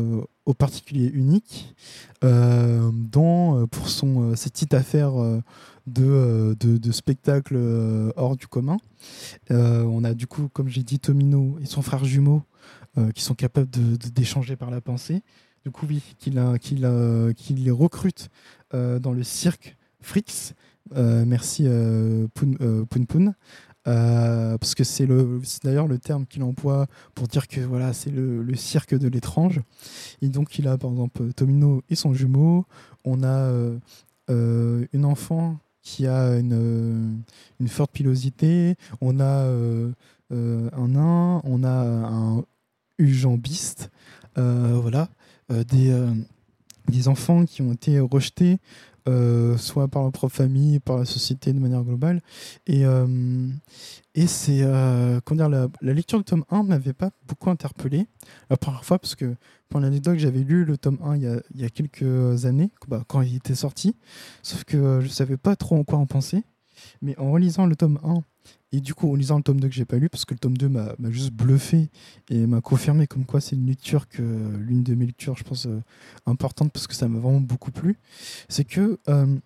au particulier uniques dont pour son cette petite affaire de, de, de hors du commun. on a du coup, comme j'ai dit, Tomino et son frère jumeau qui sont capables d'échanger par la pensée. Du coup, oui, qu'il les recrute dans le cirque Frix, merci Poun Poun. parce que c'est d'ailleurs le terme qu'il emploie pour dire que voilà c'est le, le, cirque de l'étrange. Et donc il a par exemple Tomino et son jumeau. On a une enfant qui a une, une forte pilosité. On a un nain. On a un ujambiste voilà. Des des enfants qui ont été rejetés, euh, soit par leur propre famille, par la société de manière globale. Et, euh, et c'est. Euh, dire, la, lecture du tome 1 m'avait pas beaucoup interpellé la première fois, parce que pour l'anecdote, j'avais lu le tome 1 il y a, il y a quelques années, bah, quand il était sorti, sauf que je savais pas trop en quoi en penser. Mais en relisant le tome 1 et du coup, en lisant le tome 2 que j'ai pas lu, parce que le tome 2 m'a juste bluffé et m'a confirmé comme quoi c'est une lecture que l'une de mes lectures, je pense, euh, importante parce que ça m'a vraiment beaucoup plu, c'est que euh,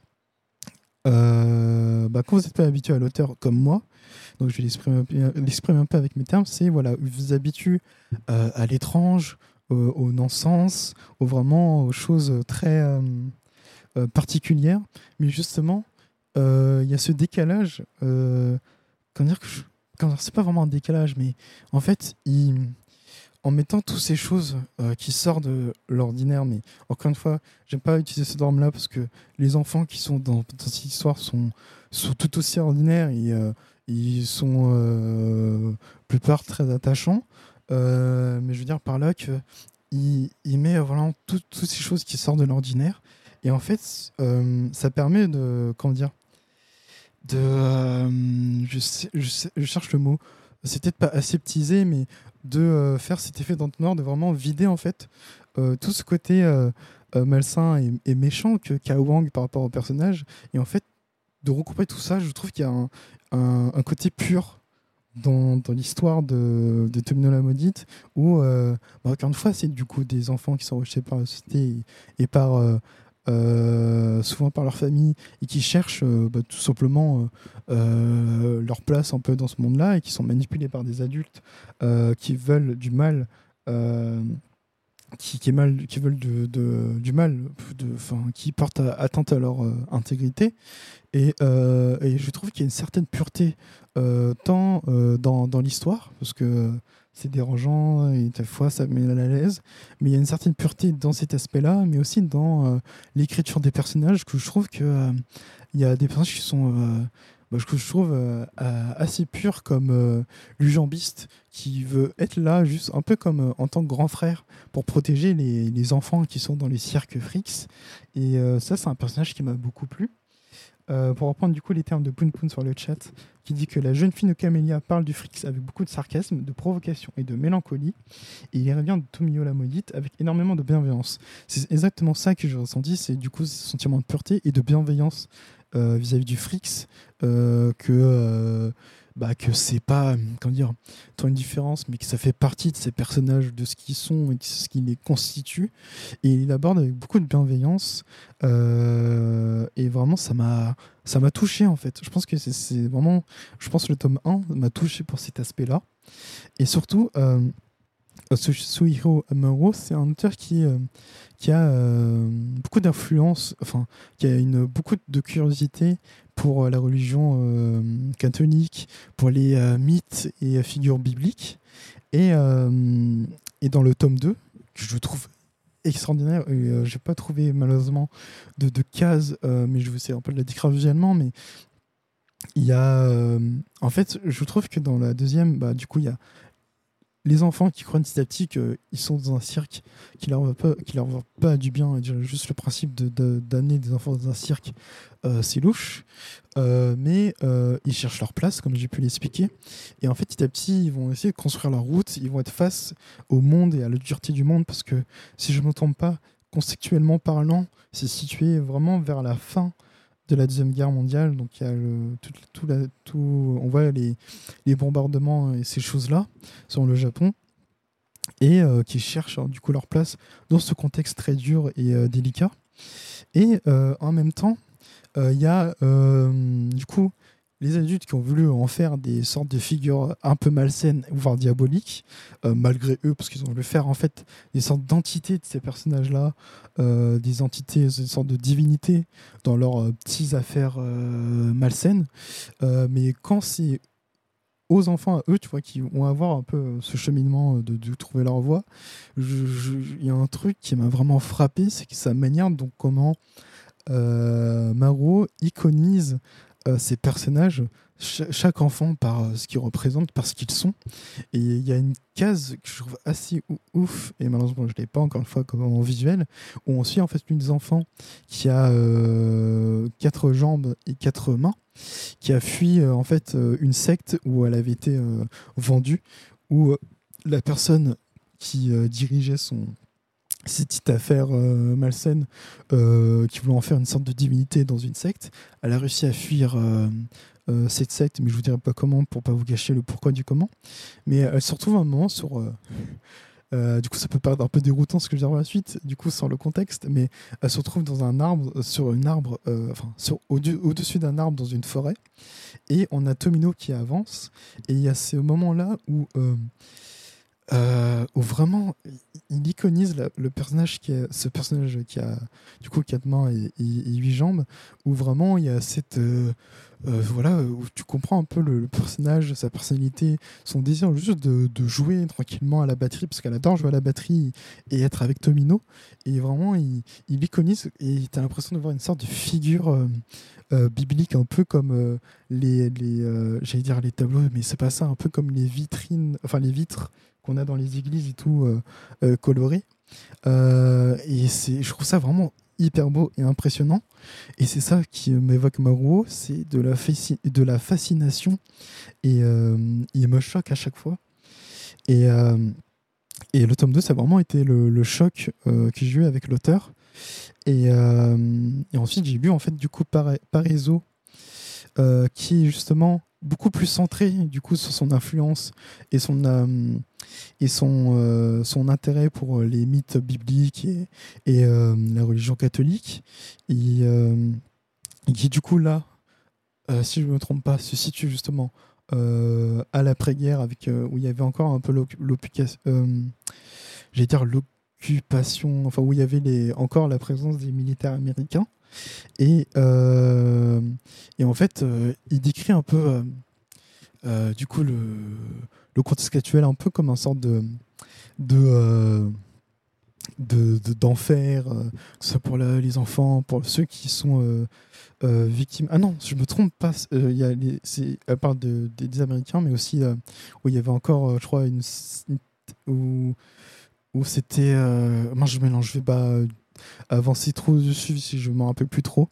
euh, bah, quand vous n'êtes pas habitué à l'auteur comme moi, donc je vais l'exprimer un peu avec mes termes, c'est voilà, vous vous habituez à l'étrange, au, non-sens, au vraiment aux choses très particulières, mais justement, il y a ce décalage comment dire que c'est pas vraiment un décalage, mais en fait, en mettant toutes ces choses euh, qui sortent de l'ordinaire, mais encore une fois, j'aime pas utiliser ce terme-là parce que les enfants qui sont dans, cette histoire sont, tout aussi ordinaires et euh, ils sont euh, plupart très attachants. mais je veux dire par là que il, met vraiment toutes ces choses qui sortent de l'ordinaire et en fait, ça permet de comment dire de. Euh, je, je, cherche le mot. C'est peut-être pas aseptiser, mais de euh, faire cet effet d'entonnoir, de vraiment vider en fait euh, tout ce côté malsain et, méchant que Kao Wang par rapport au personnage. Et en fait, de recouper tout ça, je trouve qu'il y a un, un, côté pur dans, dans l'histoire de, de Tomino la maudite où bah, encore une fois c'est du coup des enfants qui sont rejetés par la société et, par euh, souvent par leur famille, et qui cherchent euh, bah, tout simplement euh, leur place un peu dans ce monde-là, et qui sont manipulés par des adultes qui veulent du mal. Qui, est mal, qui veulent du mal, qui portent atteinte à leur intégrité. Et, je trouve qu'il y a une certaine pureté tant dans l'histoire, parce que c'est dérangeant et des fois ça met mal à l'aise. Mais il y a une certaine pureté dans cet aspect-là, mais aussi dans euh, l'écriture des personnages que je trouve que euh, y a des personnages qui sont euh, bah, je trouve assez purs comme l'ujambiste qui veut être là juste un peu comme en tant que grand frère pour protéger les, enfants qui sont dans les cirques Frix. Et ça c'est un personnage qui m'a beaucoup plu. Pour reprendre du coup les termes de Poon Poon sur le chat, qui dit que la jeune fille de Camélia parle du Frix avec beaucoup de sarcasme, de provocation et de mélancolie, et il revient de Tomio la maudite avec énormément de bienveillance. C'est exactement ça que j'ai ressenti, c'est du coup ce sentiment de pureté et de bienveillance euh, vis-à-vis du Frix euh, que bah, que c'est pas comment dire tant une différence mais que ça fait partie de ces personnages de ce qu'ils sont et de ce qui les constitue. Et il aborde avec beaucoup de bienveillance euh, et vraiment ça m'a ça m'a touché en fait. Je pense que c'est vraiment je pense le tome 1 m'a touché pour cet aspect là et surtout euh, Suhiro Amuro c'est un auteur qui euh, qui a euh, beaucoup d'influence, enfin, qui a une, beaucoup de curiosité pour euh, la religion euh, catholique, pour les mythes et figures bibliques. Et, et dans le tome 2, que je trouve extraordinaire, je n'ai pas trouvé malheureusement de, de cases, mais je vous sais un peu de la décrire visuellement, mais il y a. en fait, je trouve que dans la deuxième, bah, du coup, il y a les enfants qui croient petit à petit qu'ils sont dans un cirque qui leur va pas, qui leur va pas du bien. Juste le principe d'amener des enfants dans un cirque, euh, c'est louche. Euh, mais euh, ils cherchent leur place, comme j'ai pu l'expliquer. Et en fait, petit à petit, ils vont essayer de construire leur route. Ils vont être face au monde et à la dureté du monde parce que, si je ne me trompe pas, conceptuellement parlant, c'est situé vraiment vers la fin de la Deuxième Guerre mondiale. Donc il y a le, tout, tout, on voit les, les, bombardements et ces choses-là sur le Japon. Et euh, qui cherchent hein, du coup leur place dans ce contexte très dur et euh, délicat. Et euh, en même temps, il y a du coup les adultes qui ont voulu en faire des sortes de figures un peu malsaines, voire diaboliques, euh, malgré eux, parce qu'ils ont voulu faire en fait des sortes d'entités de ces personnages-là, euh, des entités, des sortes de divinités dans leurs euh, petites affaires malsaines. mais quand c'est aux enfants, à eux, tu vois, qui vont avoir un peu ce cheminement de, trouver leur voie, il y a un truc qui m'a vraiment frappé, c'est sa manière, donc comment Maro iconise euh, ces personnages, chaque enfant par euh, ce qu'ils représentent, par ce qu'ils sont. Et il y a une case que je trouve assez ouf, et malheureusement je ne l'ai pas encore une fois comme en visuel, où on suit en fait une des enfants qui a euh, quatre jambes et quatre mains, qui a fui en fait une secte où elle avait été vendue, où la personne qui dirigeait son, cette petite affaire euh, malsaine euh, qui voulait en faire une sorte de divinité dans une secte. Elle a réussi à fuir euh, cette secte, mais je vous dirai pas comment pour pas vous gâcher le pourquoi du comment. Mais elle se retrouve un moment sur. du coup, ça peut paraître un peu déroutant ce que je vais dire par la suite, du coup, sans le contexte, mais elle se retrouve dans un arbre, sur un arbre, enfin, au-dessus d'un arbre dans une forêt, et on a Tomino qui avance, et il y a ce moment-là où euh, où vraiment il iconise le personnage qui ce personnage qui a du coup quatre mains et, huit jambes où vraiment il y a cette euh, euh, voilà où tu comprends un peu le, personnage sa personnalité son désir juste de, de, jouer tranquillement à la batterie parce qu'elle adore jouer à la batterie et être avec Tomino. Et vraiment il, il iconise et tu as l'impression de voir une sorte de figure biblique un peu comme les, les j'allais dire les tableaux mais c'est pas ça un peu comme les vitrines enfin les vitres qu'on a dans les églises et tout euh, euh, coloré. Euh, et c'est, je trouve ça vraiment hyper beau et impressionnant. Et c'est ça qui m'évoque Maruo, c'est de la, de la fascination. Et il me choque à chaque fois. Et, et le tome 2, ça a vraiment été le, choc que j'ai eu avec l'auteur. Et, et, ensuite, j'ai lu en fait du coup par, Pariso, qui justement beaucoup plus centré du coup sur son influence et son euh, et son euh, son intérêt pour les mythes bibliques et, euh, la religion catholique. Et, qui du coup là si je me trompe pas se situe justement à l'après-guerre avec où il y avait encore un peu l'occupation j'allais dire l'occupation enfin où il y avait les encore la présence des militaires américains et, euh, et en fait, euh, il décrit un peu, euh, du coup, le, le contexte actuel un peu comme un sorte de, de d'enfer, que ce soit pour les enfants, pour ceux qui sont victimes. Ah non, je me trompe pas. Il y a elle parle de, des, Américains, mais aussi où il y avait encore, je crois, une, où, où c'était. moi, je mélange, je vais pas avancer trop dessus si je m'en rappelle plus trop.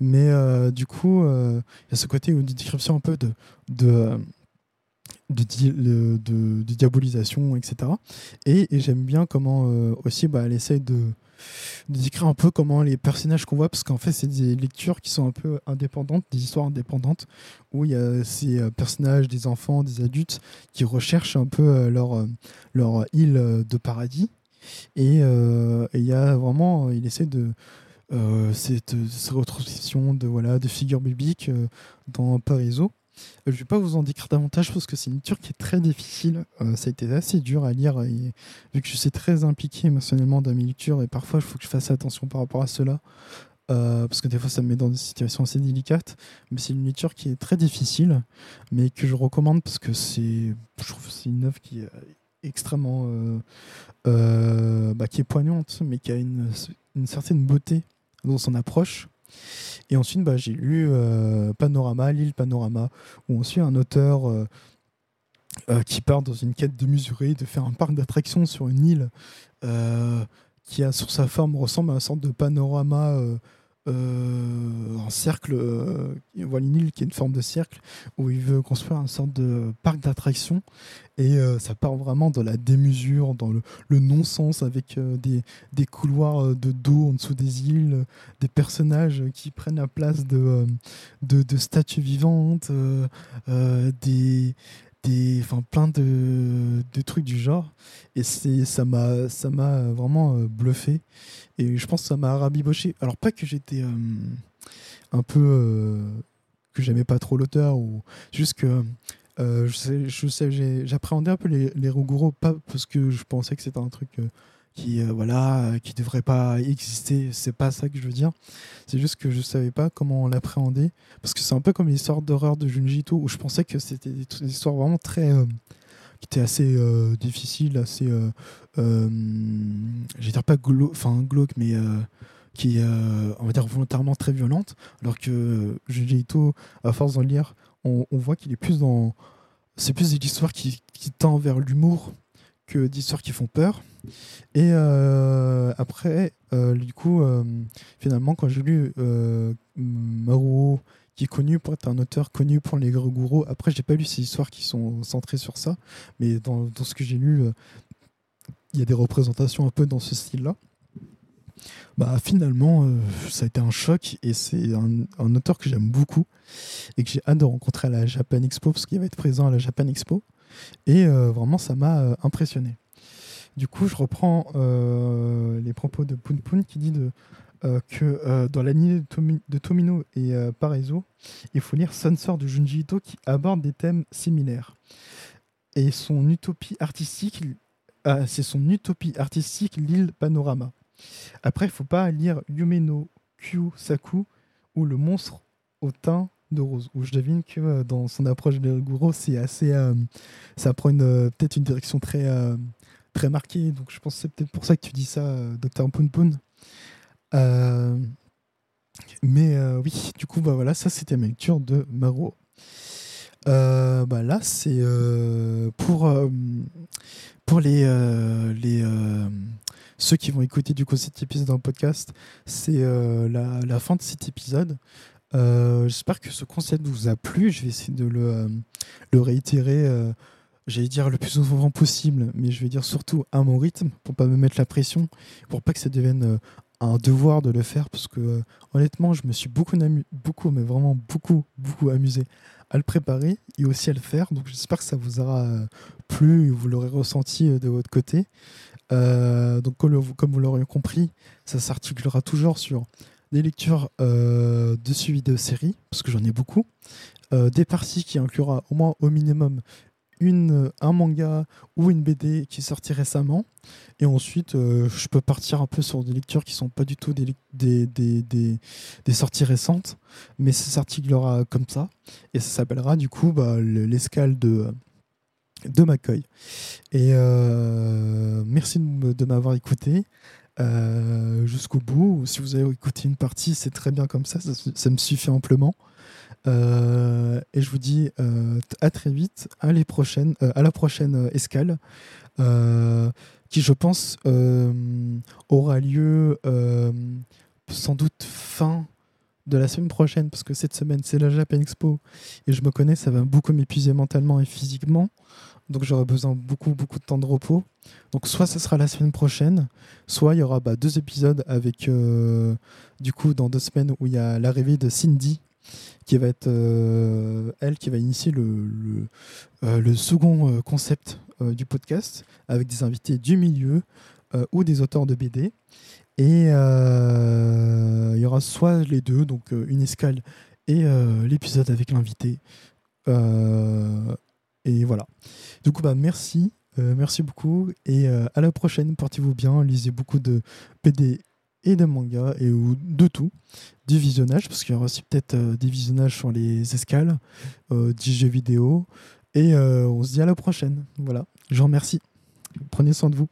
Mais euh, du coup, euh, il y a ce côté de description un peu de, de, de, de, diabolisation, etc. Et, j'aime bien comment euh, aussi bah, elle essaye de décrire un peu comment les personnages qu'on voit, parce qu'en fait, c'est des lectures qui sont un peu indépendantes, des histoires indépendantes, où il y a ces personnages, des enfants, des adultes, qui recherchent un peu leur, leur île de paradis. Euh, et il y a vraiment, il essaie de euh, cette, retranscription de voilà de figures bibliques euh, dans Pariso. Je ne vais pas vous en décrire davantage parce que c'est une lecture qui est très difficile. ça a été assez dur à lire vu que je suis très impliqué émotionnellement dans mes lectures et parfois il faut que je fasse attention par rapport à cela. parce que des fois ça me met dans des situations assez délicates, mais c'est une lecture qui est très difficile, mais que je recommande parce que c'est, je trouve c'est une œuvre qui extrêmement euh, euh, bah, qui est poignante mais qui a une, une, certaine beauté dans son approche. Et ensuite bah, j'ai lu euh, Panorama l'île Panorama où on suit un auteur qui part dans une quête de mesurer de faire un parc d'attractions sur une île qui a sur sa forme ressemble à une sorte de panorama euh, un cercle, euh, une île qui est une forme de cercle où il veut construire une sorte de parc d'attractions. Et euh, ça part vraiment dans la démesure, dans le, non-sens avec des, des, couloirs de dos en dessous des îles, des personnages qui prennent la place de, de statues vivantes, des des enfin plein de, de, trucs du genre. Et ça m'a vraiment euh, bluffé. Et je pense que ça m'a rabiboché. Alors pas que j'étais euh, un peu euh, que j'aimais pas trop l'auteur ou juste que euh, je sais, j'appréhendais un peu les, les pas parce que je pensais que c'était un truc qui, euh, voilà, qui devrait pas exister. C'est pas ça que je veux dire. C'est juste que je savais pas comment l'appréhender parce que c'est un peu comme l'histoire d'horreur de Junji Ito où je pensais que c'était des, histoires vraiment très qui étaient assez difficiles, assez, je vais dire pas glauque, enfin glauque, mais qui est, on va dire, volontairement très violente, alors que Junji Ito, à force d'en lire, on, voit qu'il est plus dans. C'est plus des histoires qui, qui tend vers l'humour que d'histoires qui font peur. Et euh, après, euh, du coup, euh, finalement, quand j'ai lu Maruo, qui est connu pour être un auteur connu pour les gourous, après, j'ai pas lu ces histoires qui sont centrées sur ça, mais dans, ce que j'ai lu, il y a des représentations un peu dans ce style-là. Bah finalement, ça a été un choc et c'est un, auteur que j'aime beaucoup et que j'ai hâte de rencontrer à la Japan Expo parce qu'il va être présent à la Japan Expo et vraiment ça m'a impressionné. Du coup, je reprends les propos de Poon Poon qui dit de, que dans l'année de, Tomino et Paraiso, il faut lire Sunsor de Junji Ito qui aborde des thèmes similaires. Et son utopie artistique, c'est son utopie artistique, l'île Panorama. Après, il faut pas lire Yumeno Saku ou Le monstre au teint de rose, où je devine que euh, dans son approche de Guro, c'est assez. Euh, ça prend euh, peut-être une direction très, très marquée. Donc je pense que c'est peut-être pour ça que tu dis ça, Docteur Poon mais oui, du coup, bah voilà, ça c'était ma lecture de Maro. bah là, c'est pour, pour les, les ceux qui vont écouter du coup cet épisode dans le podcast, c'est euh, la, fin de cet épisode. Euh, j'espère que ce concept vous a plu. Je vais essayer de euh, le réitérer, j'allais dire le plus souvent possible, mais je vais dire surtout à mon rythme pour pas me mettre la pression, pour pas que ça devienne un devoir de le faire, parce que honnêtement, je me suis beaucoup, beaucoup, mais vraiment beaucoup, beaucoup amusé à le préparer et aussi à le faire. Donc j'espère que ça vous aura plu, vous l'aurez ressenti de votre côté. Euh, donc, comme, vous l'aurez compris, ça s'articulera toujours sur des lectures euh, de suivi de séries, parce que j'en ai beaucoup, euh, des parties qui inclura au moins au minimum une, un manga ou une BD qui est sorti récemment. Et ensuite, je peux partir un peu sur des lectures qui sont pas du tout des, des, des, des, sorties récentes, mais ça s'articulera comme ça. Et ça s'appellera du coup bah, l'escale de de McCoy. Et euh, merci de m'avoir écouté euh, jusqu'au bout. Si vous avez écouté une partie, c'est très bien comme ça, ça, me suffit amplement. Euh, et je vous dis à très vite, à, les prochaines, à la prochaine escale, qui je pense aura lieu sans doute fin de la semaine prochaine, parce que cette semaine c'est la Japan Expo, et je me connais, ça va beaucoup m'épuiser mentalement et physiquement donc j'aurai besoin beaucoup beaucoup de temps de repos. Donc soit ce sera la semaine prochaine, soit il y aura bah, deux épisodes avec euh, du coup dans deux semaines où il y a l'arrivée de Cindy qui va être euh, elle qui va initier le, euh, second concept du podcast avec des invités du milieu ou des auteurs de BD. Et il y aura soit les deux, donc une escale et l'épisode avec l'invité. et voilà. Du coup, bah, merci. Euh, merci beaucoup et euh, à la prochaine. Portez-vous bien. Lisez beaucoup de PD et de manga et ou de tout. Du visionnage, parce qu'il y aura aussi peut-être euh, des visionnages sur les escales, des jeux vidéo. Et on se dit à la prochaine. Voilà. Je vous remercie. Prenez soin de vous.